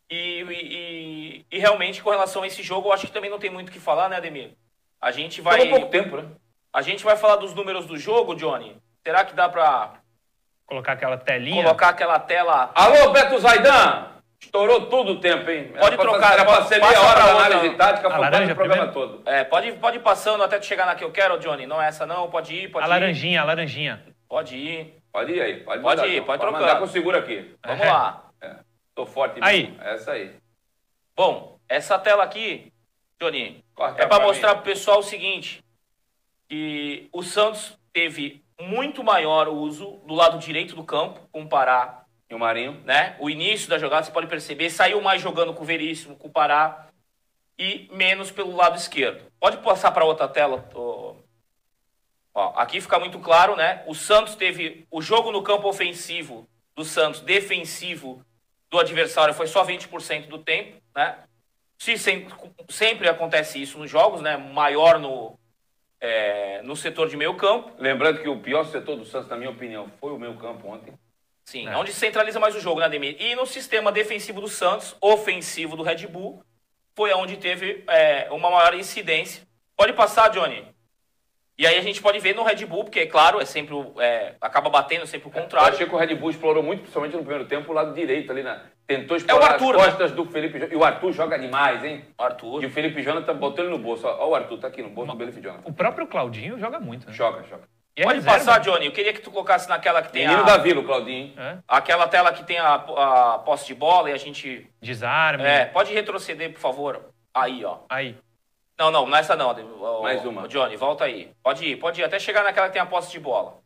E, e- e- realmente, com relação a esse jogo, eu acho que também não tem muito o que falar, né, Ademir? A gente vai. Ficou pouco tempo, né? A gente vai falar dos números do jogo, Johnny. Será que dá pra Colocar aquela telinha. colocar aquela tela? Alô, Beto Zaidan! Estourou tudo o tempo, hein? Era Pode pra trocar, Era passa ser meia hora da análise tática, A laranja o programa primeiro? todo. É, pode, pode ir passando até chegar na que eu quero, Johnny. Não é essa não, pode ir, pode A ir. laranjinha, a laranjinha. Pode ir. Pode ir aí, pode Pode mandar, ir, então. pode mandar trocando. que eu seguro aqui. Vamos É. lá. É. Tô forte Aí. mesmo. Essa aí. Bom, essa tela aqui, Johnny, Corta é para pra mostrar pro pessoal o seguinte, que o Santos teve muito maior uso do lado direito do campo, comparar, E o Marinho? né? O início da jogada, você pode perceber, saiu mais jogando com o Veríssimo, com o Pará, e menos pelo lado esquerdo. Pode passar para outra tela. Ó, aqui fica muito claro, né? O Santos teve o jogo no campo ofensivo do Santos, defensivo do adversário foi só 20% do tempo, né? Se sempre, sempre acontece isso nos jogos, né? Maior no, é, no setor de meio campo, Lembrando que o pior setor do Santos, na minha opinião, foi o meio campo ontem. Sim, É. onde centraliza mais o jogo, né, Ademir? E no sistema defensivo do Santos, ofensivo do Red Bull, foi onde teve é, uma maior incidência. Pode passar, Johnny. E aí a gente pode ver no Red Bull, porque, é claro, é sempre o- é, acaba batendo sempre o Eu contrário. achei que o Red Bull explorou muito, principalmente no primeiro tempo, o lado direito ali, na... tentou explorar É Arthur, as costas do Felipe Jonathan. E o Arthur joga demais, hein? Arthur. E o Felipe Jonathan botou ele no bolso. Ó, o Arthur, tá aqui no bolso do Felipe Jonathan. O próprio Claudinho joga muito, né? Choca, choca. É Pode reserva. passar, Johnny. Eu queria que tu colocasse naquela que tem Menino a, da Vila, o Claudinho. É. aquela tela que tem a, a posse de bola e a gente Desarme. É, pode retroceder, por favor. Aí, ó. Aí. Não, não, nessa não. Ô, Mais uma. Johnny, volta aí. Pode ir, pode ir. Até chegar naquela que tem a posse de bola.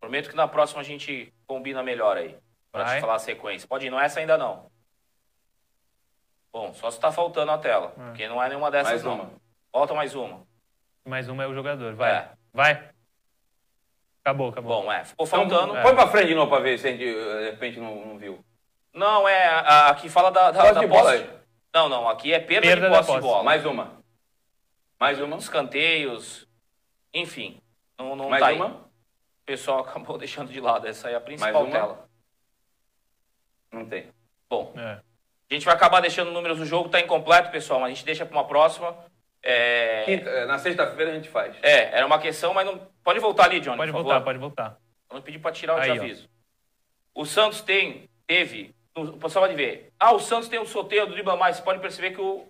Prometo que na próxima a gente combina melhor aí. Pra Vai. te falar a sequência. Pode ir, não é essa ainda não. Bom, só se tá faltando a tela. É. Porque não é nenhuma dessas Mais não. uma. Volta mais uma. Mais uma é o jogador. Vai. É. Vai. Acabou, acabou. Bom, é. Ficou Então, faltando. Põe pra frente de novo pra ver se a gente, de repente, não, não viu. Não, é. a- Aqui fala da, da, Posse da posse. aí. Não, não. Aqui é perda, Perda de da posse, de posse. bola. Mais uma. Mais uma. Escanteios. Enfim. Não, não Mais tá aí. uma. O pessoal (laughs) acabou deixando de lado. Essa aí é a principal tela. Não tem. Bom, É. a gente vai acabar deixando números do jogo, tá incompleto, pessoal, mas a gente deixa para uma próxima. É, Quinta- eh, na sexta-feira a gente faz. é, era uma questão, mas não. Pode voltar ali, Johnny. Pode por voltar, favor. pode voltar. Eu não pedi para tirar o Aí, ó. aviso. O Santos tem, teve. O pessoal pode ver. Ah, o Santos tem um sorteio do dribla mais. Você pode perceber que o,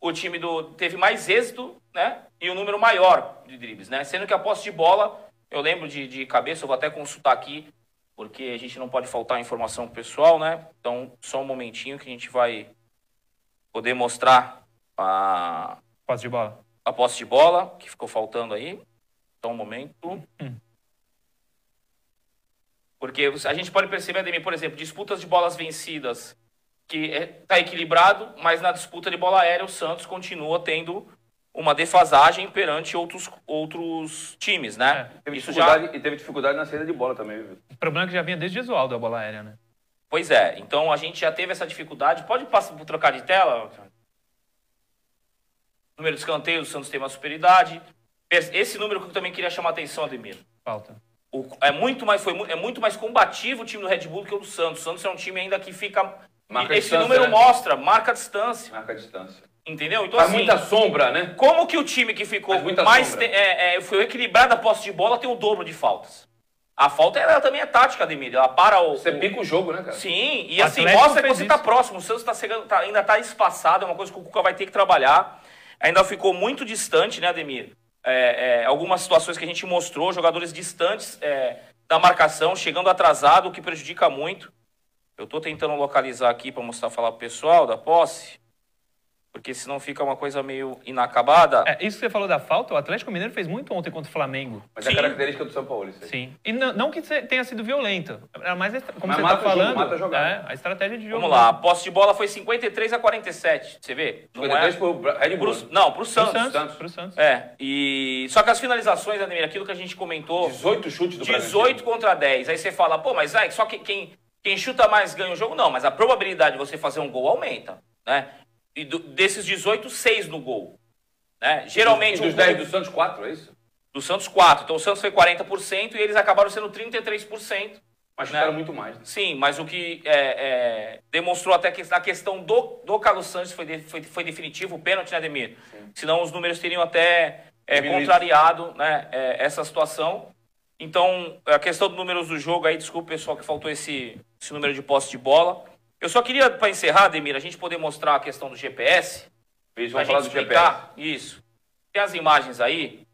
o time do teve mais êxito, né? E um número maior de dribles, né? Sendo que a posse de bola, eu lembro de, de cabeça, eu vou até consultar aqui, porque a gente não pode faltar informação pro pessoal, né? Então, só um momentinho que a gente vai poder mostrar a, Posse de bola. a posse de bola, que ficou faltando aí. Só um momento. Porque você- a gente pode perceber, Ademir, por exemplo, disputas de bolas vencidas, que está equilibrado, mas na disputa de bola aérea o Santos continua tendo uma defasagem perante outros, outros times, né? Teve Isso já, dificuldade, E teve dificuldade na saída de bola também, viu? O problema é que já vinha desde o Jesualdo a bola aérea, né? pois é, então a gente já teve essa dificuldade. Pode passar por trocar de tela? Número de escanteios, o Santos tem uma superioridade. Esse número que eu também queria chamar a atenção, Ademir. Falta. O- é muito mais foi é muito mais combativo o time do Red Bull do que o do Santos. O Santos é um time ainda que fica Marca esse distância, número né? mostra, marca a distância, Marca a distância. entendeu? Então Faz assim, muita sombra, né? como que o time que ficou Faz muita mais sombra. te- é, é, foi equilibrado a posse de bola tem o dobro de faltas. A falta ela também é tática, Ademir. Ela para o, Você o- pica o jogo, né, cara? Sim, e assim, mostra que você está próximo. O Santos tá chegando, tá- ainda está espaçado, é uma coisa que o Cuca vai ter que trabalhar. Ainda ficou muito distante, né, Ademir? É, é, algumas situações que a gente mostrou, jogadores distantes é, da marcação, chegando atrasado, o que prejudica muito. Eu tô tentando localizar aqui para mostrar, falar pro pessoal da posse, porque senão fica uma coisa meio inacabada. É, isso que você falou da falta, o Atlético Mineiro fez muito ontem contra o Flamengo. Mas Sim. é característica do São Paulo, isso aí. Sim. E não, não que tenha sido violenta. Era mais, como Mas você mata tá o jogo, falando, mata a jogada. é, a estratégia de jogo. Vamos lá, a posse de bola foi 53 a 47, você vê? Não 53 é? pro Red Bull. Pro- não, pro Pro Santos. Santos. Santos. Pro Santos. É, e só que as finalizações, Ademir, aquilo que a gente comentou, 18 chutes do 18 contra 10. Aí você fala, pô, mas ai, só que quem, quem chuta mais ganha o jogo? Não, mas a probabilidade de você fazer um gol aumenta, né? E do- desses 18, 6 no gol. Né? Geralmente E dos um 10 gol- do Santos, 4, é isso? do Santos 4. Então o Santos foi 40% e eles acabaram sendo 33%. Mas Né? chutaram muito mais. né? Sim, mas o que é, é, demonstrou até que a questão do, do Carlos Santos foi, de- foi, foi definitivo, o pênalti, né, Ademir? Senão os números teriam até é, contrariado né, é, essa situação. Então, a questão dos números do jogo aí, desculpa pessoal que faltou esse, esse número de posse de bola. Eu só queria, para encerrar, Ademir, a gente poder mostrar a questão do GPS. Eles vão falar do gente GPS. explicar. Isso. Tem as imagens aí.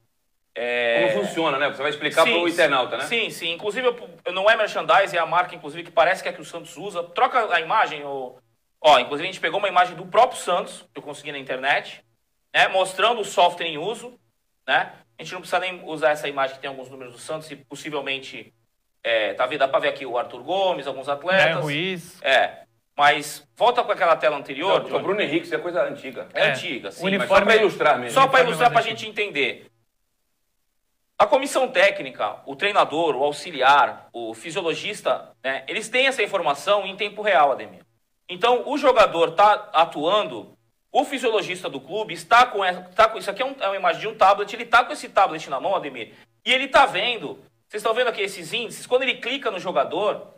É, Como funciona, né? Você vai explicar Sim, pro internauta, né? Sim, sim. Inclusive, eu- não é merchandise, é a marca, inclusive, que parece que é que o Santos usa. Troca a imagem, ó. Ó, inclusive a gente pegou uma imagem do próprio Santos, que eu consegui na internet, né? Mostrando o software em uso, né? A gente não precisa nem usar essa imagem que tem alguns números do Santos e possivelmente. É, tá vendo? Dá pra ver aqui o Arthur Gomes, alguns atletas. Ruiz. É. Mas volta com aquela tela anterior. Não, o. Bruno Henrique, isso é coisa antiga. É, É. antiga, sim. Mas só uniforme- pra ilustrar mesmo. só para Uniforme ilustrar, para a gente entender. A comissão técnica, o treinador, o auxiliar, o fisiologista, né, eles têm essa informação em tempo real, Ademir. Então, o jogador está atuando, o fisiologista do clube está com, essa, tá com isso aqui é, um- é uma imagem de um tablet, ele está com esse tablet na mão, Ademir, e ele está vendo, vocês estão vendo aqui esses índices, quando ele clica no jogador,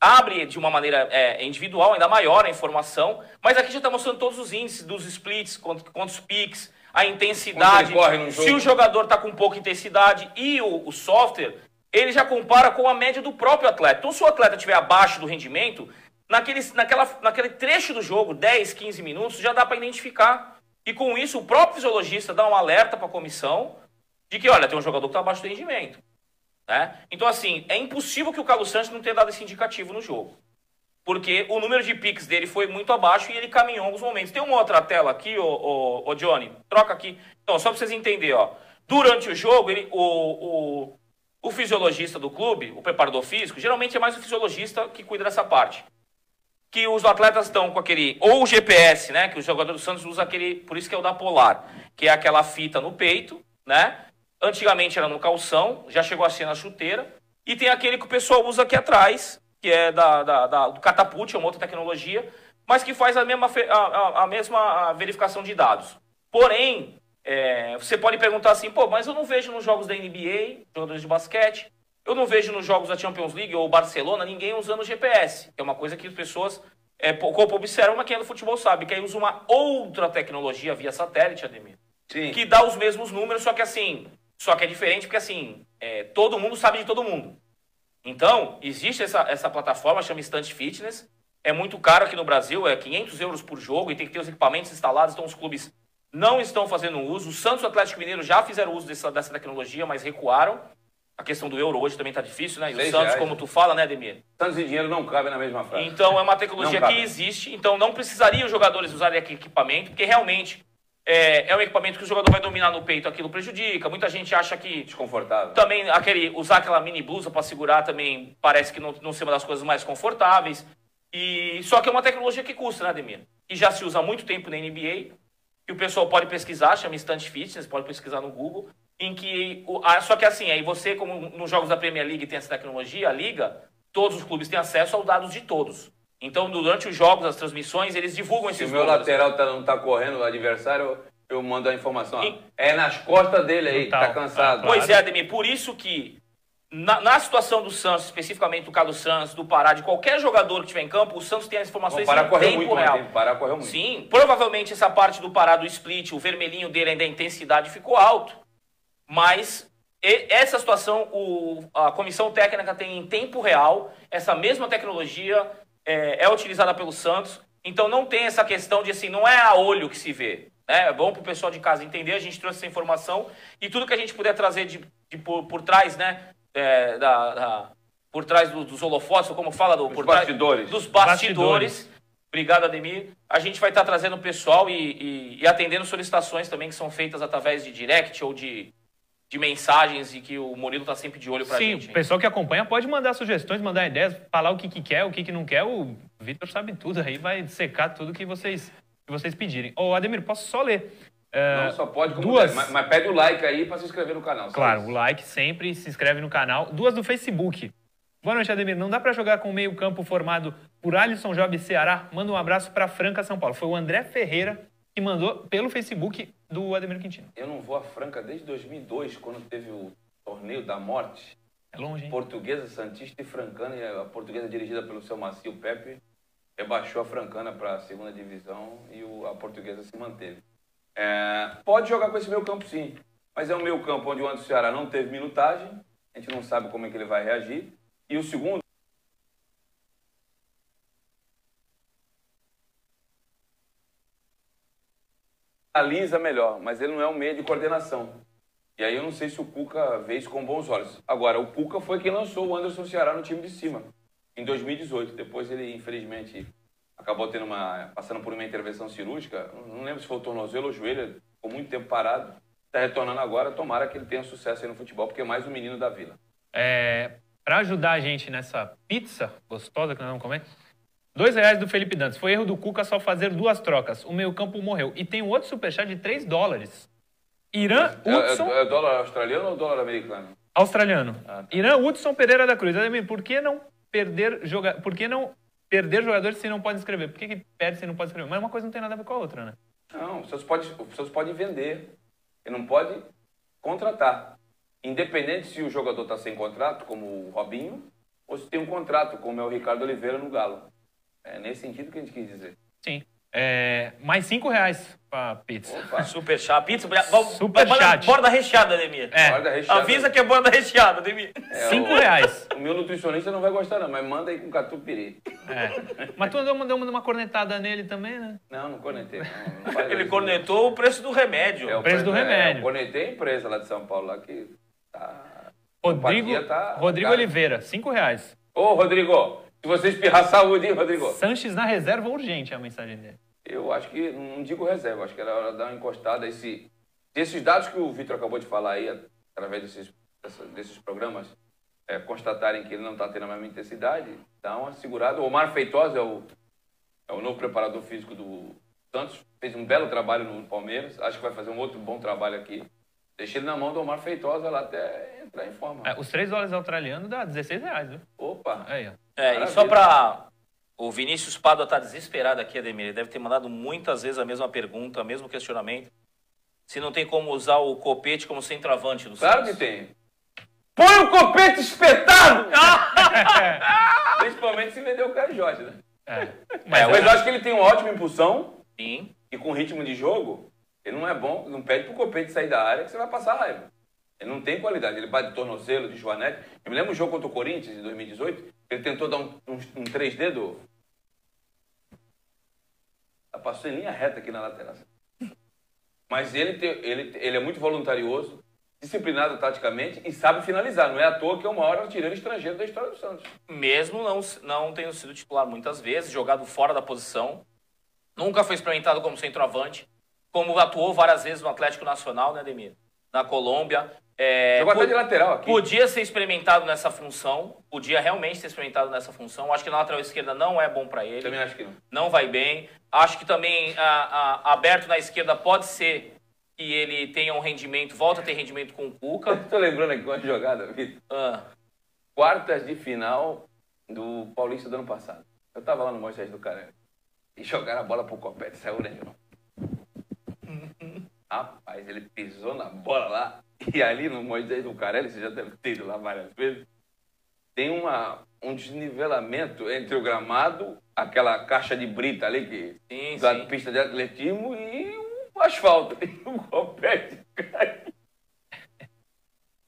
abre de uma maneira é, individual, ainda maior a informação, mas aqui já está mostrando todos os índices dos splits, quantos, quantos piques, a intensidade, se o jogador está com pouca intensidade e o, o software, ele já compara com a média do próprio atleta. Então, se o atleta estiver abaixo do rendimento, naquele, naquela, naquele trecho do jogo, 10, 15 minutos, já dá para identificar. E com isso, o próprio fisiologista dá um alerta para a comissão de que, olha, tem um jogador que está abaixo do rendimento. Né? Então, assim, é impossível que o Carlos Santos não tenha dado esse indicativo no jogo. Porque o número de piques dele foi muito abaixo e ele caminhou alguns momentos. Tem uma outra tela aqui, ô, ô, ô Johnny, troca aqui. Então, só para vocês entenderem, ó. Durante o jogo, ele, o, o, o fisiologista do clube, o preparador físico, geralmente é mais o fisiologista que cuida dessa parte. Que os atletas estão com aquele. Ou o GPS, né? Que o jogador do Santos usa aquele. Por isso que é o da Polar. Que é aquela fita no peito, né? Antigamente era no calção, já chegou a ser na chuteira. E tem aquele que o pessoal usa aqui atrás, que é da, da, da- do catapult, é uma outra tecnologia, mas que faz a mesma, a, a- mesma verificação de dados. Porém, é, você pode perguntar assim, pô, mas eu não vejo nos jogos da NBA, jogadores de basquete, eu não vejo nos jogos da Champions League ou Barcelona ninguém usando GPS. É uma coisa que as pessoas é, pouco observam, mas quem é do futebol sabe, que aí usa uma outra tecnologia via satélite, Ademir Sim. que dá os mesmos números, só que assim, só que é diferente porque assim, é, todo mundo sabe de todo mundo. Então, existe essa, essa plataforma, chama Instant Fitness, é muito caro aqui no Brasil, é 500 euros por jogo e tem que ter os equipamentos instalados, então os clubes não estão fazendo uso. O Santos e o Atlético Mineiro já fizeram uso dessa, dessa tecnologia, mas recuaram. A questão do euro hoje também está difícil, né? E o Santos, reais, como tu fala, né, Ademir? Santos e dinheiro não cabem na mesma frase. Então é uma tecnologia que existe, então não precisaria os jogadores usarem aquele equipamento, porque realmente é, é um equipamento que o jogador vai dominar no peito, aquilo prejudica. Muita gente acha que Desconfortável. também aquele usar aquela mini blusa para segurar também parece que não, não ser uma das coisas mais confortáveis. E só que é uma tecnologia que custa, né, Ademir? E já se usa há muito tempo na NBA. E o pessoal pode pesquisar, chama Instant Fitness, pode pesquisar no Google, em que só que assim, aí você como nos jogos da Premier League tem essa tecnologia, a liga, todos os clubes têm acesso aos dados de todos. Então, durante os jogos, as transmissões, eles divulgam Se esses o meu números. lateral tá, não tá correndo, o adversário, eu, mando a informação. E- É nas costas dele aí, Total. tá cansado. Ah, Pois é, Ademir, por isso que na, na situação do Santos, especificamente do Carlos Santos, do Pará, de qualquer jogador que estiver em campo, o Santos tem as Bom, informações Pará em correu tempo muito real. ontem. Pará correu muito. Sim, provavelmente essa parte do Pará do split, o vermelhinho dele ainda a intensidade ficou alto. Mas e- essa situação, o- a comissão técnica tem em tempo real, essa mesma tecnologia é, é utilizada pelo Santos. Então não tem essa questão de assim, não é a olho que se vê. né? É bom para o pessoal de casa entender, a gente trouxe essa informação e tudo que a gente puder trazer de, de por, por trás, né? é, da, da- por trás do- dos holofotes, ou como fala, do, Dos por trás bastidores. dos bastidores. Obrigado, Ademir. A gente vai estar trazendo o pessoal e, e- e atendendo solicitações também que são feitas através de direct ou de, de mensagens e que o Murilo está sempre de olho pra Sim, gente. o pessoal que acompanha pode mandar sugestões, mandar ideias, falar o que, que quer, o que, que não quer. O Vitor sabe tudo aí, vai secar tudo que vocês, que vocês pedirem. Ô, Ademir, posso só ler? É, Não só pode como duas. mas, mas pede o like aí pra se inscrever no canal. Claro, isso. o like sempre, se inscreve no canal. Duas do Facebook. Boa noite, Ademir. Não dá pra jogar com o meio-campo formado por Alisson Job e Ceará? Manda um abraço pra Franca, São Paulo. Foi o André Ferreira que mandou pelo Facebook do Ademir Quintino. Eu não vou a Franca desde 2002, quando teve o torneio da morte. É longe, hein? Portuguesa, Santista e Francana, e a portuguesa dirigida pelo seu Macio Pepe, rebaixou a Francana para a segunda divisão e o- a portuguesa se manteve. É, pode jogar com esse meio campo sim, mas é um meio campo onde o Anderson Ceará não teve minutagem, a gente não sabe como é que ele vai reagir. E o segundo, analisa melhor, mas ele não é um meio de coordenação. E aí eu não sei se o Cuca vê isso com bons olhos. Agora, o Cuca foi quem lançou o Anderson Ceará no time de cima, em 2018. Depois ele, infelizmente, acabou tendo uma, passando por uma intervenção cirúrgica. Não lembro se foi o tornozelo ou o joelho, ficou muito tempo parado. Está retornando agora, tomara que ele tenha sucesso aí no futebol, porque é mais um menino da vila. É, para ajudar a gente nessa pizza gostosa que nós vamos comer, dois reais do Felipe Dantas. Foi erro do Cuca só fazer duas trocas. O meio campo morreu. E tem um outro superchat de 3 dólares. Irã É, Hudson, é, é dólar australiano ou dólar americano? australiano. Ah, tá. Irã Hudson Pereira da Cruz. Ademir, por que não perder joga... por que não perder jogadores se não pode escrever? Por que, que perde se não pode escrever? Mas uma coisa não tem nada a ver com a outra, né? Não, os seus pode, os seus podem vender. Ele não pode contratar. Independente se o jogador está sem contrato, como o Robinho, ou se tem um contrato, como é o Ricardo Oliveira no Galo. É nesse sentido que a gente quis dizer. Sim. É, mais 5 reais pra pizza. Opa, (laughs) Super chat. Pizza, vamos- Super borda- chat. Borda recheada, Ademir. É, borda recheada. Avisa que é borda recheada, Ademir. É, (laughs) 5 o- reais. (laughs) O meu nutricionista não vai gostar, não, mas manda aí com catupiry. É. Mas tu andou dando uma cornetada nele também, né? Não, não conectei. Não, não Ele cornetou o preço do remédio. É o preço do é, remédio. eu conectei a empresa lá de São Paulo, lá que tá... Rodrigo, tá- Rodrigo Oliveira, 5 reais. Ô, Rodrigo, se você espirrar saúde, hein, Rodrigo? Sanches na reserva urgente, é a mensagem dele. Eu acho que, não digo reserva, acho que era hora de dar uma encostada. Esse, esses dados que o Vitor acabou de falar aí, através desses, desses programas, é, constatarem que ele não está tendo a mesma intensidade, dá uma segurada. O Omar Feitosa é o, é o novo preparador físico do Santos, fez um belo trabalho no Palmeiras, acho que vai fazer um outro bom trabalho aqui. Deixei ele na mão do Omar Feitosa lá até entrar em forma. É, os 3 dólares australianos dá 16 reais, viu? Opa! Aí, ó. É, e só pra. O Vinícius Pádua tá desesperado aqui, Ademir. Ele deve ter mandado muitas vezes a mesma pergunta, o mesmo questionamento. Se não tem como usar o copete como centroavante do Claro que Santos. tem. Põe o copete espetado! (laughs) Principalmente se vender o Caio Jorge, né? É. Mas, Mas, eu acho que ele tem uma ótima impulsão Sim. e com ritmo de jogo, ele não é bom, não pede pro copete sair da área que você vai passar raiva. Ele não tem qualidade, ele bate de tornozelo, de joanete. Eu me lembro um jogo contra o Corinthians, em 2018, ele tentou dar um, um, um 3D do... Ela Passou em linha reta aqui na lateral. Mas ele, ele, ele é muito voluntarioso, disciplinado taticamente e sabe finalizar. Não é à toa que é o maior artilheiro estrangeiro da história do Santos. Mesmo não, não tendo sido titular muitas vezes, jogado fora da posição. Nunca foi experimentado como centroavante. Como atuou várias vezes no Atlético Nacional, né, Ademir? Na Colômbia. É, Jogou até de lateral aqui. Podia ser experimentado nessa função, podia realmente ser experimentado nessa função. Acho que na lateral esquerda não é bom para ele, Também acho que não. não vai bem. Acho que também a- a- aberto na esquerda pode ser que ele tenha um rendimento, volta a ter rendimento com o Cuca. (laughs) Tô lembrando aqui uma jogada, Vitor. Ah, quartas de final do Paulista do ano passado. Eu tava lá no Moisés do Caramba. E jogaram a bola pro Copete, saiu o Negão. Rapaz, ele pisou na bola lá. E ali no Moisés do Carelli, você já deve ter ido lá várias vezes, tem uma, um desnivelamento entre o gramado, aquela caixa de brita ali, que, sim, da sim. pista de atletismo, e o asfalto. (laughs) E o Copete caiu.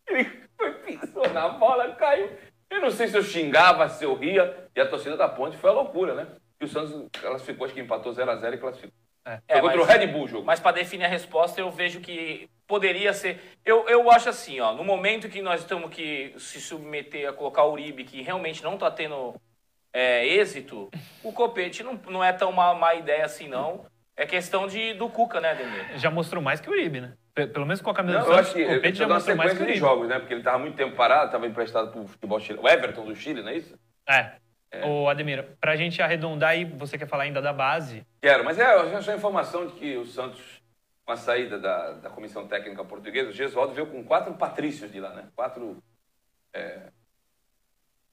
Ele foi, pisou na bola, caiu. Eu não sei se eu xingava, se eu ria. E a torcida da Ponte foi a loucura, né? E o Santos classificou, acho que empatou 0x0 e classificou. É. Foi É, contra mas- o Red Bull o jogo. Mas para definir a resposta, eu vejo que poderia ser. Eu, eu acho assim, ó, no momento que nós estamos que se submeter a colocar o Uribe, que realmente não está tendo é, êxito, o Copete não, não é tão má, má ideia assim, não. É questão de, do Cuca, né, Ademir? Já mostrou mais que o Uribe, né? Pe- Pelo menos com a camisa Não, do eu Santos, acho que o Pedro já mostrou mais que o Uribe. jogos, né? Porque ele tava muito tempo parado, estava emprestado pro futebol chileno. O Everton do Chile, não é isso? É. Ô, Ademir, pra gente arredondar aí, você quer falar ainda da base? Quero, mas é só a informação de que o Santos, com a saída da, da comissão técnica portuguesa, o Gesualdo veio com quatro patrícios de lá, né? Quatro. é,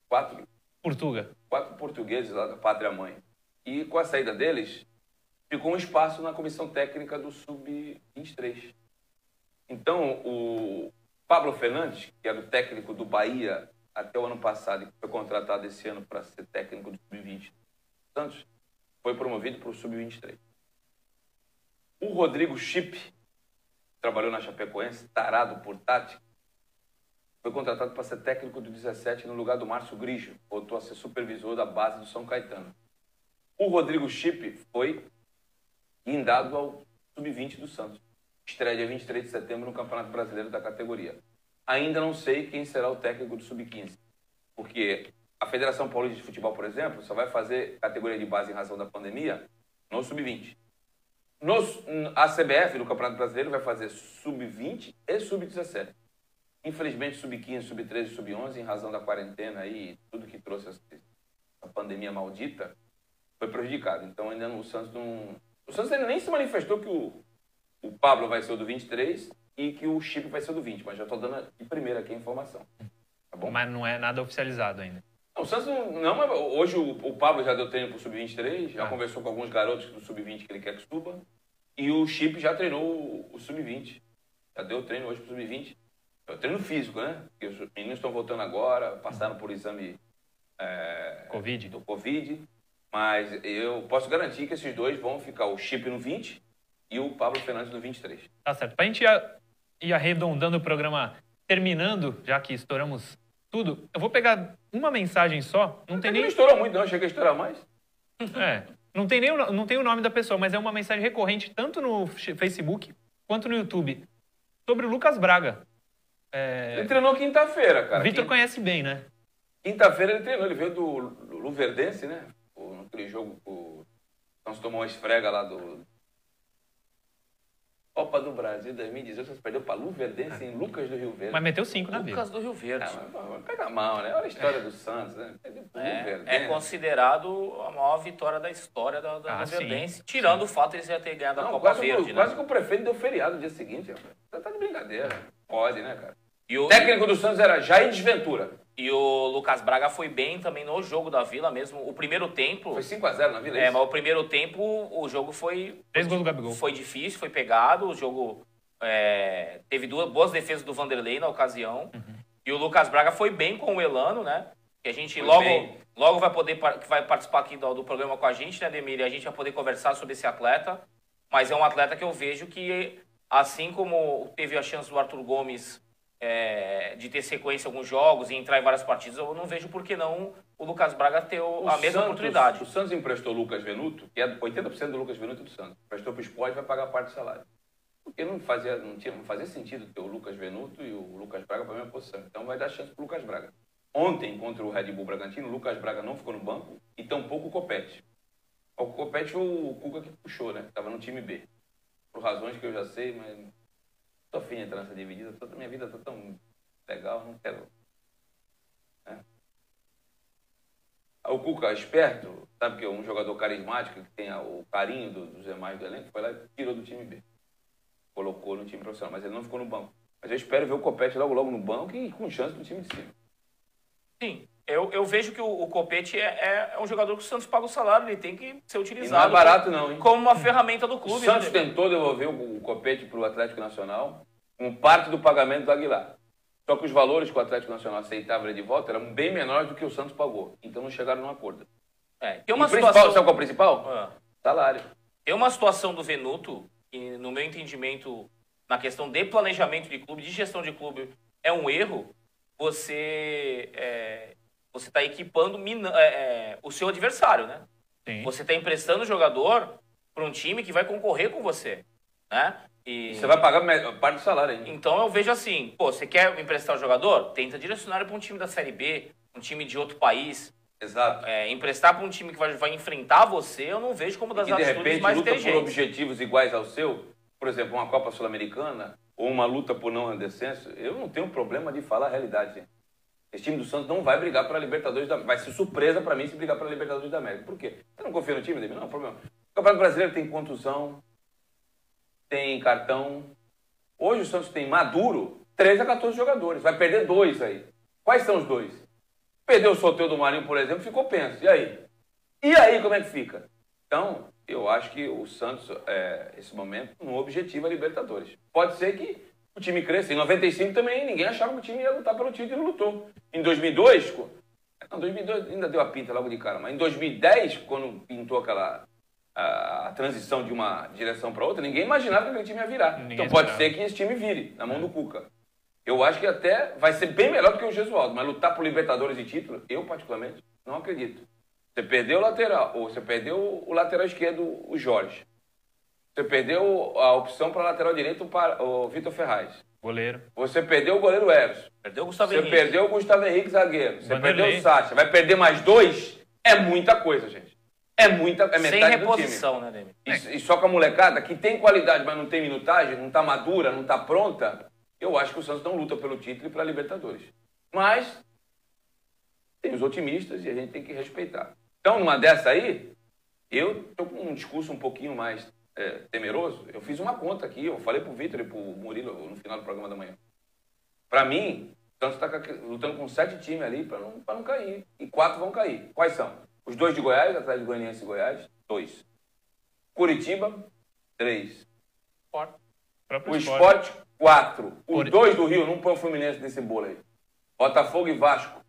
quatro, Portuga. quatro portugueses lá da pátria mãe. E com a saída deles, ficou um espaço na comissão técnica do Sub-23. Então, o Pablo Fernandes, que era o técnico do Bahia até o ano passado e foi contratado esse ano para ser técnico do Sub-20 do Santos, foi promovido para o Sub-23. O Rodrigo Chip, trabalhou na Chapecoense, tarado por tática, foi contratado para ser técnico do 17 no lugar do Márcio Grigio, voltou a ser supervisor da base do São Caetano. O Rodrigo Chip foi guindado ao Sub-20 do Santos. Estreia dia 23 de setembro no Campeonato Brasileiro da categoria. Ainda não sei quem será o técnico do Sub-15, porque a Federação Paulista de Futebol, por exemplo, só vai fazer categoria de base em razão da pandemia no Sub-20. Nos- A CBF, no Campeonato Brasileiro, vai fazer Sub-20 e Sub-17. Infelizmente, Sub-15, Sub-13 e Sub-11, em razão da quarentena e tudo que trouxe a pandemia maldita, foi prejudicado. Então, ainda o Santos não... O Santos ainda nem se manifestou que o, o Pablo vai ser o do 23 e que o Chip vai ser o do 20, mas já estou dando de primeira aqui a informação. Tá bom? Mas não é nada oficializado ainda. Não, o Santos não, não, mas hoje o, o Pablo já deu treino pro Sub-23, já Ah. conversou com alguns garotos do Sub-20 que ele quer que suba. E o Chip já treinou o, o Sub-20. Já deu treino hoje pro Sub-20. É o treino físico, né? Porque os meninos estão voltando agora, passaram por exame é, Covid. do Covid. Mas eu posso garantir que esses dois vão ficar o Chip no 20 e o Pablo Fernandes no 23. Tá certo. Pra gente ir arredondando o programa, terminando, já que estouramos tudo, eu vou pegar uma mensagem só. Não tem Não nem. estourou muito, não. Achei que ia estourar mais. (laughs) É, não tem nem o, não tem o nome da pessoa, mas é uma mensagem recorrente tanto no Facebook quanto no YouTube sobre o Lucas Braga. É, Ele treinou quinta-feira, cara. Vitor Quin- conhece bem, né? Quinta-feira ele treinou, ele veio do, Luverdense, né? Naquele jogo, o Santos tomou uma esfrega lá do. Copa do Brasil 2018, Santos perdeu para Luverdense em Lucas do Rio Verde. Mas meteu cinco na vida. Lucas do Rio Verde. Mas pega mal, né? Olha a história do Santos, né? É, Luverdense. é considerado a maior vitória da história da, da Ah, do sim. Verdense, tirando o fato de eles já ter ganhado a Copa quase, Verde, quase né? que o prefeito deu feriado no dia seguinte. Você tá de brincadeira. Pode, né, cara? E o, O técnico do Santos era Jair Desventura. E o Lucas Braga foi bem também no jogo da Vila mesmo. O primeiro tempo, Foi 5x0 na Vila, é é, isso? mas o primeiro tempo o jogo foi Três gols do Gabigol. foi difícil, foi pegado. O jogo é, teve duas boas defesas do Vanderlei na ocasião. Uhum. E o Lucas Braga foi bem com o Elano, né? Que a gente Foi logo, bem. logo vai poder vai participar aqui do, do programa com a gente, né, Demir? E a gente vai poder conversar sobre esse atleta. Mas é um atleta que eu vejo que, assim como teve a chance do Arthur Gomes é, de ter sequência em alguns jogos e entrar em várias partidas, eu não vejo por que não o Lucas Braga ter o- a mesma Santos- oportunidade. O Santos emprestou o Lucas Venuto, que é 80% do Lucas Venuto do Santos. Emprestou para o esporte vai pagar parte do salário. Porque não fazia, não, tinha, não fazia sentido ter o Lucas Venuto e o Lucas Braga para a mesma posição. Então vai dar chance para o Lucas Braga. Ontem, contra o Red Bull Bragantino, o Lucas Braga não ficou no banco e tampouco o Copete. O Copete foi o Cuca que puxou, né? Estava no time B. Por razões que eu já sei, mas tô afim de nessa dividida. Toda minha vida tá tão legal, não quero O Cuca, esperto, sabe que é um jogador carismático que tem o carinho do- dos demais do elenco, foi lá e tirou do time B. Colocou no time profissional, mas ele não ficou no banco. Mas eu espero ver o Copete logo logo no banco e com chance do time de cima. Sim, eu, eu vejo que o, o Copete é, é- é um jogador que o Santos paga o salário, ele tem que ser E não utilizado é barato não, hein? como uma ferramenta do O clube. Santos né? tentou devolver o o Copete para o Atlético Nacional com parte do pagamento do Aguilar. Só que os valores que o Atlético Nacional aceitava de volta eram bem menores do que o Santos pagou. Então não chegaram num acordo. É, tem uma o principal, situação. sabe qual é o principal? Ah, Salário. tem uma situação do Venuto, que no meu entendimento, na questão de planejamento de clube, de gestão de clube, é um erro. Você é, você está equipando mina- é, é, o seu adversário, né? Sim. Você está emprestando o jogador para um time que vai concorrer com você, né? E... Você vai pagar parte do salário ainda. Então eu vejo assim, pô, você quer emprestar o jogador? Tenta direcionar para um time da Série B, um time de outro país. Exato. É, emprestar para um time que vai, vai enfrentar você, eu não vejo como das que de atitudes repente mais luta por objetivos iguais ao seu, por exemplo, uma Copa Sul-Americana ou uma luta por não descenso, eu não tenho problema de falar a realidade. gente. Esse time do Santos não vai brigar para a Libertadores da Vai ser surpresa para mim se brigar para a Libertadores da América. Por quê? Você não confia no time, David? Não, problema. O Campeonato Brasileiro tem contusão, tem cartão. Hoje o Santos tem maduro 13 a 14 jogadores. Vai perder dois aí. Quais são os dois? Perdeu o sorteio do Marinho, por exemplo, ficou penso. E aí? E aí, como é que fica? Então, eu acho que o Santos, é, esse momento, não objetiva a Libertadores. Pode ser que o time cresça. Em 95 também ninguém achava que o time ia lutar pelo título e lutou. Em 2002, co- não, 2002 ainda deu a pinta logo de cara, mas em 2010, quando pintou aquela a, a transição de uma direção para outra, ninguém imaginava que aquele time ia virar. Ninguém então pode esperava. ser que esse time vire na mão do Cuca. Eu acho que até vai ser bem melhor do que o Gesualdo, mas lutar por Libertadores e título, eu particularmente não acredito. Você perdeu o lateral, ou você perdeu o lateral esquerdo, o Jorge. Você perdeu a opção para lateral direito, para o Vitor Ferraz. Goleiro. Você perdeu o goleiro Eros. Perdeu o Gustavo Você Henrique. perdeu o Gustavo Henrique, zagueiro. Você Vanderlei. perdeu o Sacha. Vai perder mais dois? É muita coisa, gente. É muita, é Sem metade do time. reposição, né, Demi? E, e só com a molecada que tem qualidade, mas não tem minutagem, não tá madura, não tá pronta, eu acho que o Santos não luta pelo título e para Libertadores. Mas tem os otimistas e a gente tem que respeitar. Então, numa dessa aí, eu tô com um discurso um pouquinho mais é, temeroso. Eu fiz uma conta aqui, eu falei pro Vitor e pro Murilo no final do programa da manhã. Para mim, o Santos está lutando com sete times ali para não, pra não cair. E quatro vão cair. Quais são? Os dois de Goiás, atrás de Goianiense e Goiás, dois. Curitiba, três. Sport. O esporte. Quatro. Os Por- dois do Rio, não põe o Fluminense nesse bolo aí. Botafogo e Vasco.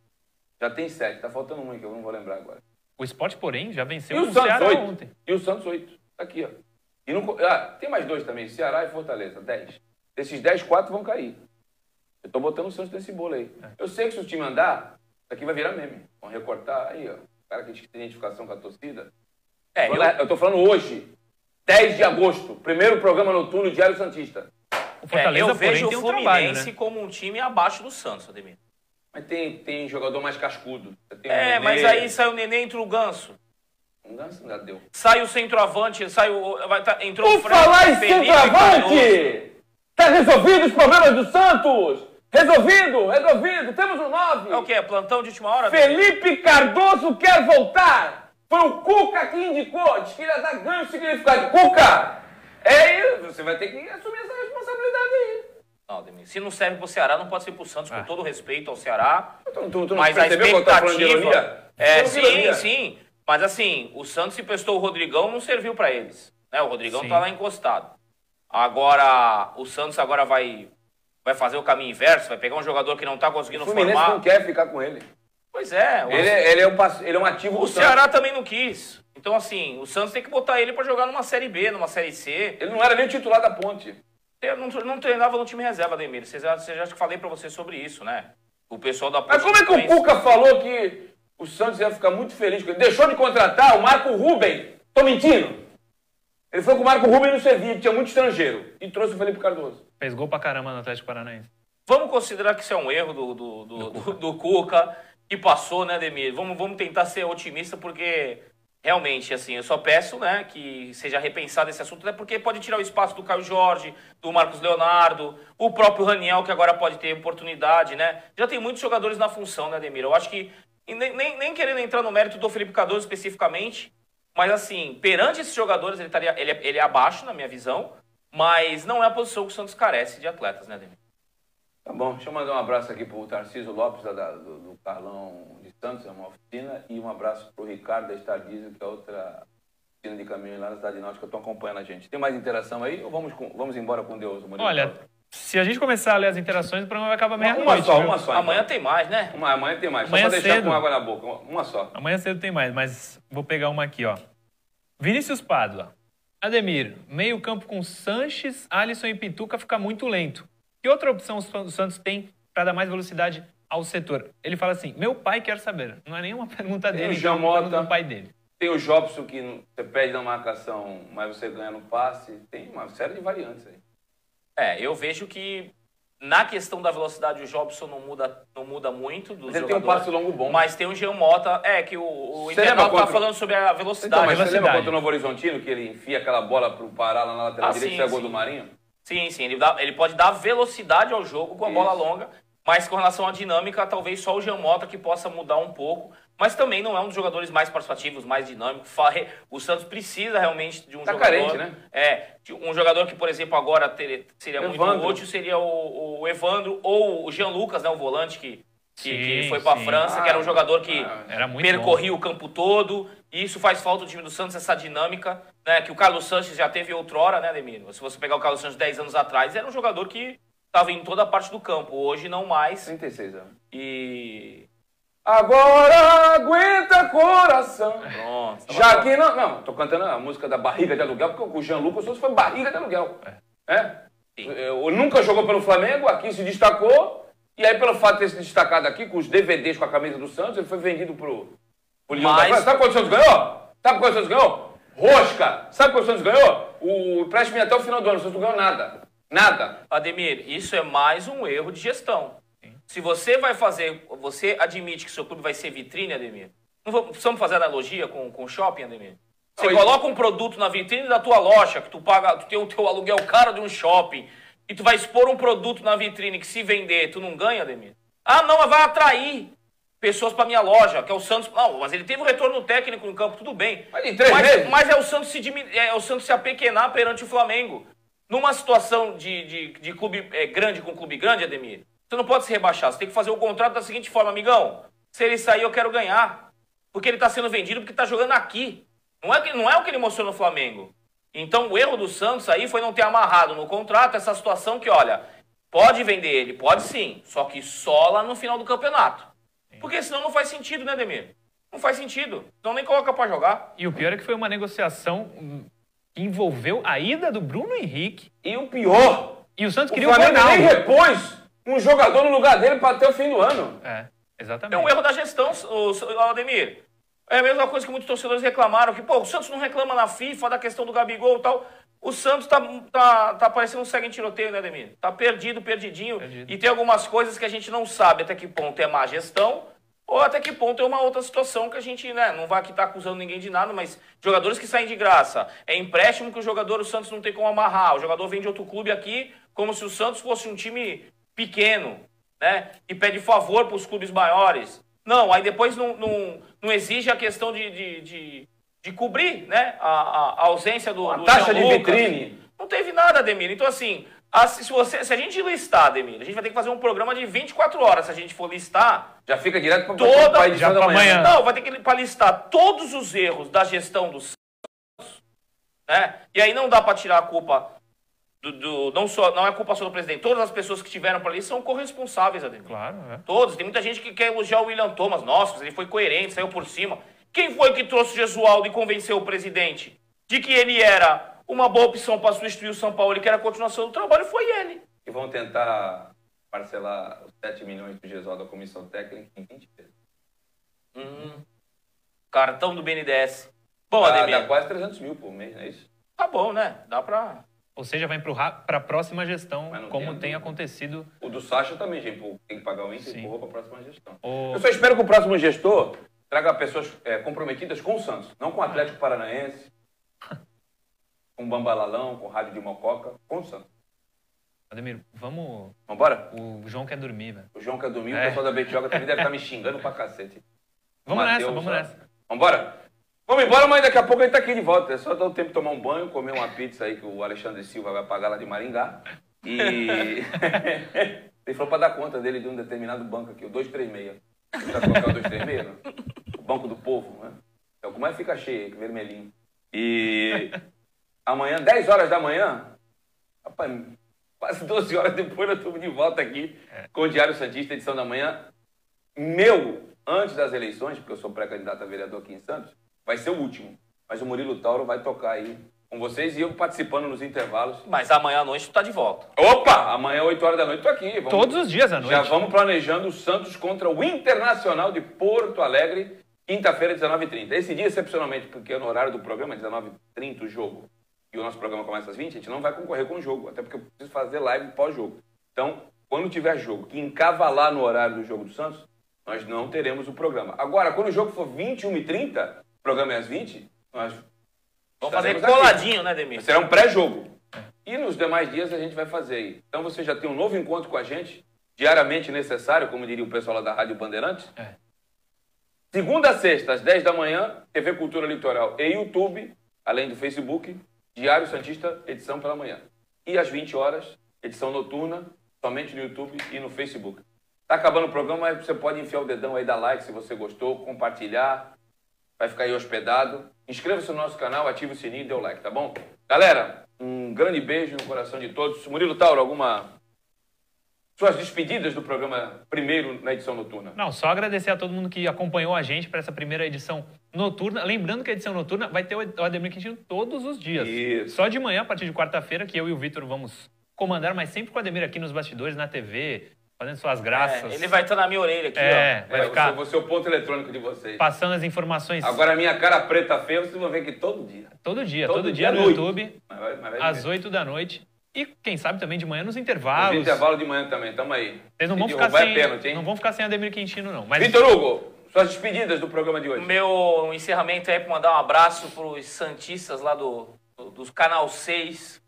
Já tem sete. Tá faltando um aí que eu não vou lembrar agora. O esporte, porém, já venceu E o o Santos, Ceará oito. ontem. E o Santos, oito. Tá aqui, ó. E não, ah, tem mais dois também, Ceará e Fortaleza, dez. Desses dez, quatro vão cair. Eu tô botando o Santos nesse bolo aí. É. Eu sei que se o time andar, isso aqui vai virar meme. Vão recortar aí, ó. O cara que tem identificação com a torcida. É, eu, eu... tô falando hoje, 10 de agosto, primeiro programa noturno Diário Santista. O é, Fortaleza, eu vejo porém, o tem um Fluminense trabalho, né? como um time abaixo do Santos, Ademir. Mas tem, tem jogador mais cascudo. É, Nenê. mas aí sai o Nenê, entra o Ganso. Não dá, não dá, deu. Sai o centroavante, sai o... Vai, tá, entrou Por o Fred, falar em Felipe Cardoso. centroavante! Tá resolvido os problemas do Santos? Resolvido, resolvido. Temos um 9. É o quê? Plantão de última hora? Felipe Cardoso quer voltar. Foi o Cuca que indicou. Diz que ele ia dar ganho significado. Cuca! É isso. Você vai ter que assumir essa responsabilidade aí. Não, Ademir. Se não serve pro Ceará, não pode ser pro Santos, Ah. com todo respeito ao Ceará. Tu, tu, tu não Mas a percebeu que eu tava falando de expectativa... É, sim, sim. Mas assim, o Santos se prestou o Rodrigão, não serviu pra eles. Né? O Rodrigão Sim. tá lá encostado. Agora, o Santos agora vai, vai fazer o caminho inverso, vai pegar um jogador que não tá conseguindo O Fluminense formar. não quer ficar com ele. Pois é, o, Ele, ele, é um, ele é um ativo o Ceará Santos. também não quis. Então, assim, o Santos tem que botar ele pra jogar numa Série B, numa Série C. Ele não era nem titular da ponte. Eu não, não treinava no time reserva, Ademir. Vocês já, vocês já falei pra você sobre isso, né? O pessoal da Mas como é que o Cuca falou que o Santos ia ficar muito feliz com ele? Deixou de contratar o Marco Ruben. Tô mentindo. Ele foi com o Marco Ruben no Sevilla, tinha muito estrangeiro. E trouxe o Felipe Cardoso. Fez gol pra caramba no Atlético Paranaense. Vamos considerar que isso é um erro do, do, do, do, do Cuca, que passou, né, Ademir? Vamos, vamos tentar ser otimista, porque realmente, assim, eu só peço, né, que seja repensado esse assunto, até porque pode tirar o espaço do Caio Jorge, do Marcos Leonardo, o próprio Raniel, que agora pode ter oportunidade, né? Já tem muitos jogadores na função, né, Ademir? Eu acho que, e nem, nem, nem querendo entrar no mérito do Felipe Cardoso especificamente, mas assim, perante esses jogadores, ele, estaria, ele, é, ele é abaixo, na minha visão, mas não é a posição que o Santos carece de atletas, né, Ademir? Tá bom, deixa eu mandar um abraço aqui pro Tarcísio Lopes, da, da- do, do Carlão de Santos, é uma oficina, e um abraço pro Ricardo da Star Diesel, que é outra oficina de caminho lá na Cidade Náutica, estão acompanhando a gente. Tem mais interação aí ou vamos, com- vamos embora com Deus? Murilo? Olha, se a gente começar a ler as interações, o programa vai acabar uma, meia-noite. uma só, viu? uma só. Amanhã então. tem mais, né? Uma, amanhã tem mais, Amanhã só pra deixar cedo. com água na boca. Uma, uma só. Amanhã cedo tem mais, mas vou pegar uma aqui, ó. Vinícius Pádua. Ademir, meio campo com Sanches, Alisson e Pituca fica muito lento. Que outra opção o Santos tem para dar mais velocidade ao setor? Ele fala assim, meu pai quer saber. Não é nenhuma (laughs) pergunta Tem dele, o é uma pergunta Mota. do pai dele. Tem o Jobson que você perde na marcação, mas você ganha no passe. Tem uma série de variantes aí. É, eu vejo que na questão da velocidade o Jobson não muda, não muda muito Mas ele tem um passe longo bom. Mas tem o Jean Mota, é que o, o Você lembra tá falando sobre a Então, velocidade. mas você velocidade. lembra contra o Novo Horizontino que ele enfia aquela bola pro Pará lá na lateral Ah, direita sim, e gol sim. do Marinho? Sim, sim, ele, dá- ele pode dar velocidade ao jogo com a bola Isso. longa, mas com relação à dinâmica, talvez só o Jean Mota que possa mudar um pouco. Mas também não é um dos jogadores mais participativos, mais re- (laughs) O Santos precisa realmente de um Tá jogador. carente, né? É, de um jogador que, por exemplo, agora ter- seria muito Evandro. útil seria o, o Evandro ou o Jean Lucas, né, o volante que, que, que Sim, foi para a. França, que era um jogador que Ah, Era muito percorria o campo todo. E isso faz falta do time do Santos, essa dinâmica, né? Que o Carlos Sanches já teve outrora, né, Demiro? Se você pegar o Carlos Sanches 10 anos atrás, era um jogador que estava em toda a parte do campo. Hoje não mais. 36 anos. E. Agora aguenta coração. Pronto. Já que não. Não, tô cantando a música da barriga de aluguel, porque o Jean Lucas Souza foi barriga de aluguel. É. Sim. Eu nunca jogou pelo Flamengo, aqui se destacou. E aí, pelo fato de ter se destacado aqui, com os DVDs com a camisa do Santos, ele foi vendido pro, pro Mas-. Sabe quanto o Santos ganhou? Sabe quanto o Santos ganhou? Rosca! Sabe quanto o Santos ganhou? O empréstimo até o final do ano, o Santos não ganhou nada. Nada. Ademir, isso é mais um erro de gestão. Se você vai fazer, você admite que seu clube vai ser vitrine, Ademir. Não vamos- precisamos fazer analogia com, com o shopping, Ademir? Você Não, coloca um produto na vitrine da tua loja, que tu paga, tu tem o teu aluguel caro de um shopping, e tu vai expor um produto na vitrine que se vender, tu não ganha, Ademir? Ah, não, mas vai atrair pessoas para minha loja, que é o Santos. Não, mas ele teve um retorno técnico no campo, tudo bem. Mas mas, mas é o Santos se diminu- é o Santos se apequenar perante o Flamengo. Numa situação de, de, de clube é, grande com clube grande, Ademir, você não pode se rebaixar. Você tem que fazer o contrato da seguinte forma, amigão. Se ele sair, eu quero ganhar. Porque ele está sendo vendido porque está jogando aqui. Não é, que, não é o que ele mostrou no Flamengo. Então o erro do Santos aí foi não ter amarrado no contrato essa situação que, olha, pode vender ele, pode sim, só que só lá no final do campeonato. Porque senão não faz sentido, né, Ademir? Não faz sentido. Então nem coloca pra jogar. E o pior é que foi uma negociação que envolveu a ida do Bruno Henrique. E o pior, E o Santos o queria o Flamengo nem repôs um jogador no lugar dele para até o fim do ano. É, É exatamente. um erro da gestão, o, o Ademir. É a mesma coisa que muitos torcedores reclamaram, que, pô, o Santos não reclama na FIFA da questão do Gabigol e tal. O Santos tá, tá, tá parecendo um segue em tiroteio, né, Ademir? Tá perdido, perdidinho. Perdido. E tem algumas coisas que a gente não sabe até que ponto é má gestão ou até que ponto é uma outra situação que a gente, né, não vai aqui estar acusando ninguém de nada, mas jogadores que saem de graça. É empréstimo que o jogador, o Santos não tem como amarrar. O jogador vem de outro clube aqui como se o Santos fosse um time pequeno, né? E pede favor para os clubes maiores. Não, aí depois não, não, não exige a questão de, de, de, de cobrir né? a, a- a ausência do, A do taxa Jean de Lucas. vitrine. Não teve nada, Ademir. Então, assim, a- se, você, se a gente listar, Ademir, a gente vai ter que fazer um programa de 24 horas. Se a gente for listar, Já fica direto para Toda- a edição já da pra manhã. amanhã. não, vai ter que para listar todos os erros da gestão do Santos, né? E aí não dá para tirar a culpa do, do- não só não é culpa só do presidente. Todas as pessoas que tiveram para ali são corresponsáveis, Ademir. Claro, é. Todos. Tem muita gente que quer elogiar o William Thomas. Nossa, ele foi coerente, saiu por cima. Quem foi que trouxe o Gesualdo e convenceu o presidente de que ele era uma boa opção para substituir o São Paulo e que era a continuação do trabalho? Foi ele. E vão tentar parcelar os 7 milhões do Gesualdo da comissão técnica em 20 vezes. Hum. Cartão do BNDES. Bom, Dá, Ademir, dá quase 300 mil por mês, não é isso? tá bom, né? Dá pra... Ou seja, vai para a próxima gestão, como tem tem acontecido. O do Sacha também, gente. Tem que pagar o Inter e empurrou para a próxima gestão. O- Eu só espero que o próximo gestor traga pessoas é, comprometidas com o Santos, não com o Atlético Paranaense, (laughs) com o Bambalalão, com o Rádio de Mococa, com o Santos. Ademir, vamos. Vambora? O João quer dormir, velho. O João quer dormir, o É. pessoal da Betioga também deve estar me xingando pra cacete. Vamos Mateus, nessa, vamos nessa. Vambora? Vamos embora, mas daqui a pouco ele tá aqui de volta. É só dar o tempo de tomar um banho, comer uma pizza aí que o Alexandre Silva vai pagar lá de Maringá. E. (laughs) ele falou pra dar conta dele de um determinado banco aqui, o 236. Sabe qual que é o 236? não? O Banco do Povo, né? É o que mais fica cheio vermelhinho. E. Amanhã, 10 horas da manhã, rapaz, quase 12 horas depois nós estamos de volta aqui com o Diário Santista, edição da manhã. Meu, antes das eleições, porque eu sou pré-candidato a vereador aqui em Santos, vai ser o último. Mas o Murilo Tauro vai tocar aí com vocês e eu participando nos intervalos. Mas amanhã à noite tu tá de volta. Opa! Amanhã, 8 horas da noite, tô aqui. Vamos- Todos os dias à noite. Já vamos planejando o Santos contra o Internacional de Porto Alegre. Quinta-feira, 19h30. Esse dia, excepcionalmente, porque no horário do programa, 19h30 o jogo, e o nosso programa começa às 20, a gente não vai concorrer com o jogo, até porque eu preciso fazer live pós-jogo. Então, quando tiver jogo que encavalar no horário do jogo do Santos, nós não teremos o programa. Agora, quando o jogo for 21h30, o programa é às 20, nós Vamos fazer estaremos aqui. coladinho, né, Demir? Será um pré-jogo. E nos demais dias a gente vai fazer aí. Então você já tem um novo encontro com a gente, diariamente necessário, como diria o pessoal lá da Rádio Bandeirantes. É. Segunda a sexta, às 10 da manhã, TV Cultura Litoral e YouTube, além do Facebook, Diário Santista, edição pela manhã. E às 20 horas, edição noturna, somente no YouTube e no Facebook. Tá acabando o programa, mas você pode enfiar o dedão aí, dar like se você gostou, compartilhar, vai ficar aí hospedado. Inscreva-se no nosso canal, ative o sininho e dê o like, tá bom? Galera, um grande beijo no coração de todos. Murilo Tauro, alguma. Suas despedidas do programa primeiro na edição noturna? Não, só agradecer a todo mundo que acompanhou a gente para essa primeira edição noturna. Lembrando que a edição noturna vai ter o Ademir Quintino todos os dias. Isso. Só de manhã, a partir de quarta-feira, que eu e o Vitor vamos comandar, mas sempre com o Ademir aqui nos bastidores, na TV, fazendo suas graças. É, ele vai estar na minha orelha aqui, É, ó. vai É, ficar você é o ponto eletrônico de vocês. passando as informações Agora, a minha cara preta feia, vocês vão ver aqui todo dia. todo dia, todo todo, dia dia no noite. YouTube, Mas vai, mas vai às ver. 8 da noite. E quem sabe também de manhã nos No intervalos. intervalo de manhã também, tamo aí. Vocês não Se vão ficar sem. pênalti, não vão ficar sem Ademir Quintino, não. Mas Vitor Hugo, suas despedidas do programa de O hoje. meu encerramento é para mandar um abraço para os Santistas lá do, do, dos Canal 6.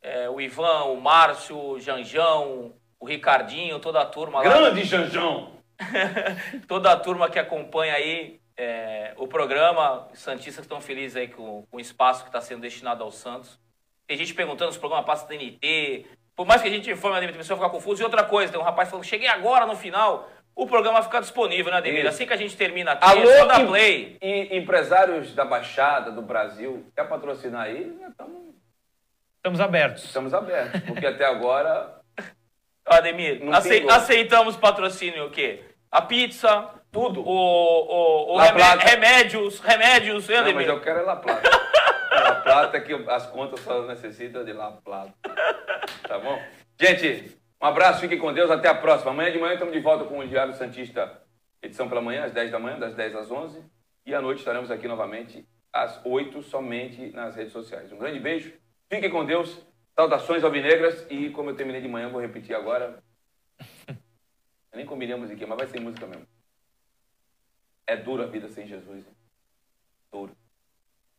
É, o Ivan, o Márcio, o Janjão, o Ricardinho, toda a turma lá. Grande Janjão! (laughs) toda a turma que acompanha aí é, o programa. Os Santistas estão felizes aí com, com o espaço que está sendo destinado ao Santos. Tem gente perguntando se o programa passa TNT. Por mais que a gente informe a pessoa ficar confuso. E outra coisa, tem um rapaz falando, cheguei agora no final. O programa vai ficar disponível, né, Ademir? Isso. Assim que a gente termina aqui, Alô, é em- play. E empresários da Baixada, do Brasil, quer patrocinar aí? Estamos, estamos abertos. estamos abertos. Porque até agora. (laughs) Ademir, Não acei- aceitamos patrocínio o quê? A pizza, Tudo. o, o, o La remé- Plata. remédios, remédios, hein, Não, Ademir? mas eu quero é La Plata. (laughs) La Plata que as contas só necessitam de La Plata. Tá bom? Gente, um abraço, fiquem com Deus, até a próxima. Amanhã de manhã estamos de volta com o Diário Santista, edição pela manhã, às 10 da manhã, das 10 às 11. E à noite estaremos aqui novamente às 8, somente nas redes sociais. Um grande beijo, fiquem com Deus, saudações alvinegras e como eu terminei de manhã, vou repetir agora. (laughs) Eu nem combinei a musiquinha, mas vai ser música mesmo. É dura a vida sem Jesus. hein? Duro.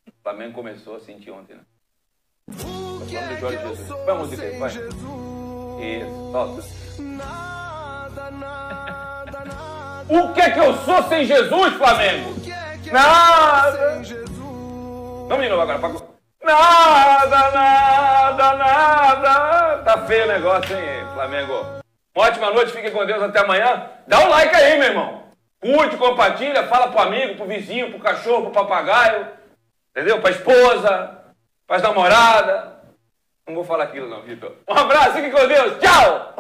O Flamengo começou a sentir ontem, né? O que é que eu sou sem vai. Jesus? Isso, solta. Nada, nada, nada. O que é que eu sou sem Jesus, Flamengo? O que é que eu Nada. sou sem Jesus? Vamos de novo agora. Paco. Nada, nada, nada. Tá feio o negócio, hein, Flamengo? Uma ótima noite, fiquem com Deus até amanhã. Dá um like aí, meu irmão. Curte, compartilha, fala pro amigo, pro vizinho, pro cachorro, pro papagaio. Entendeu? Pra esposa, pras namoradas. Não vou falar aquilo não, Vitor. Um abraço, fique com Deus. Tchau!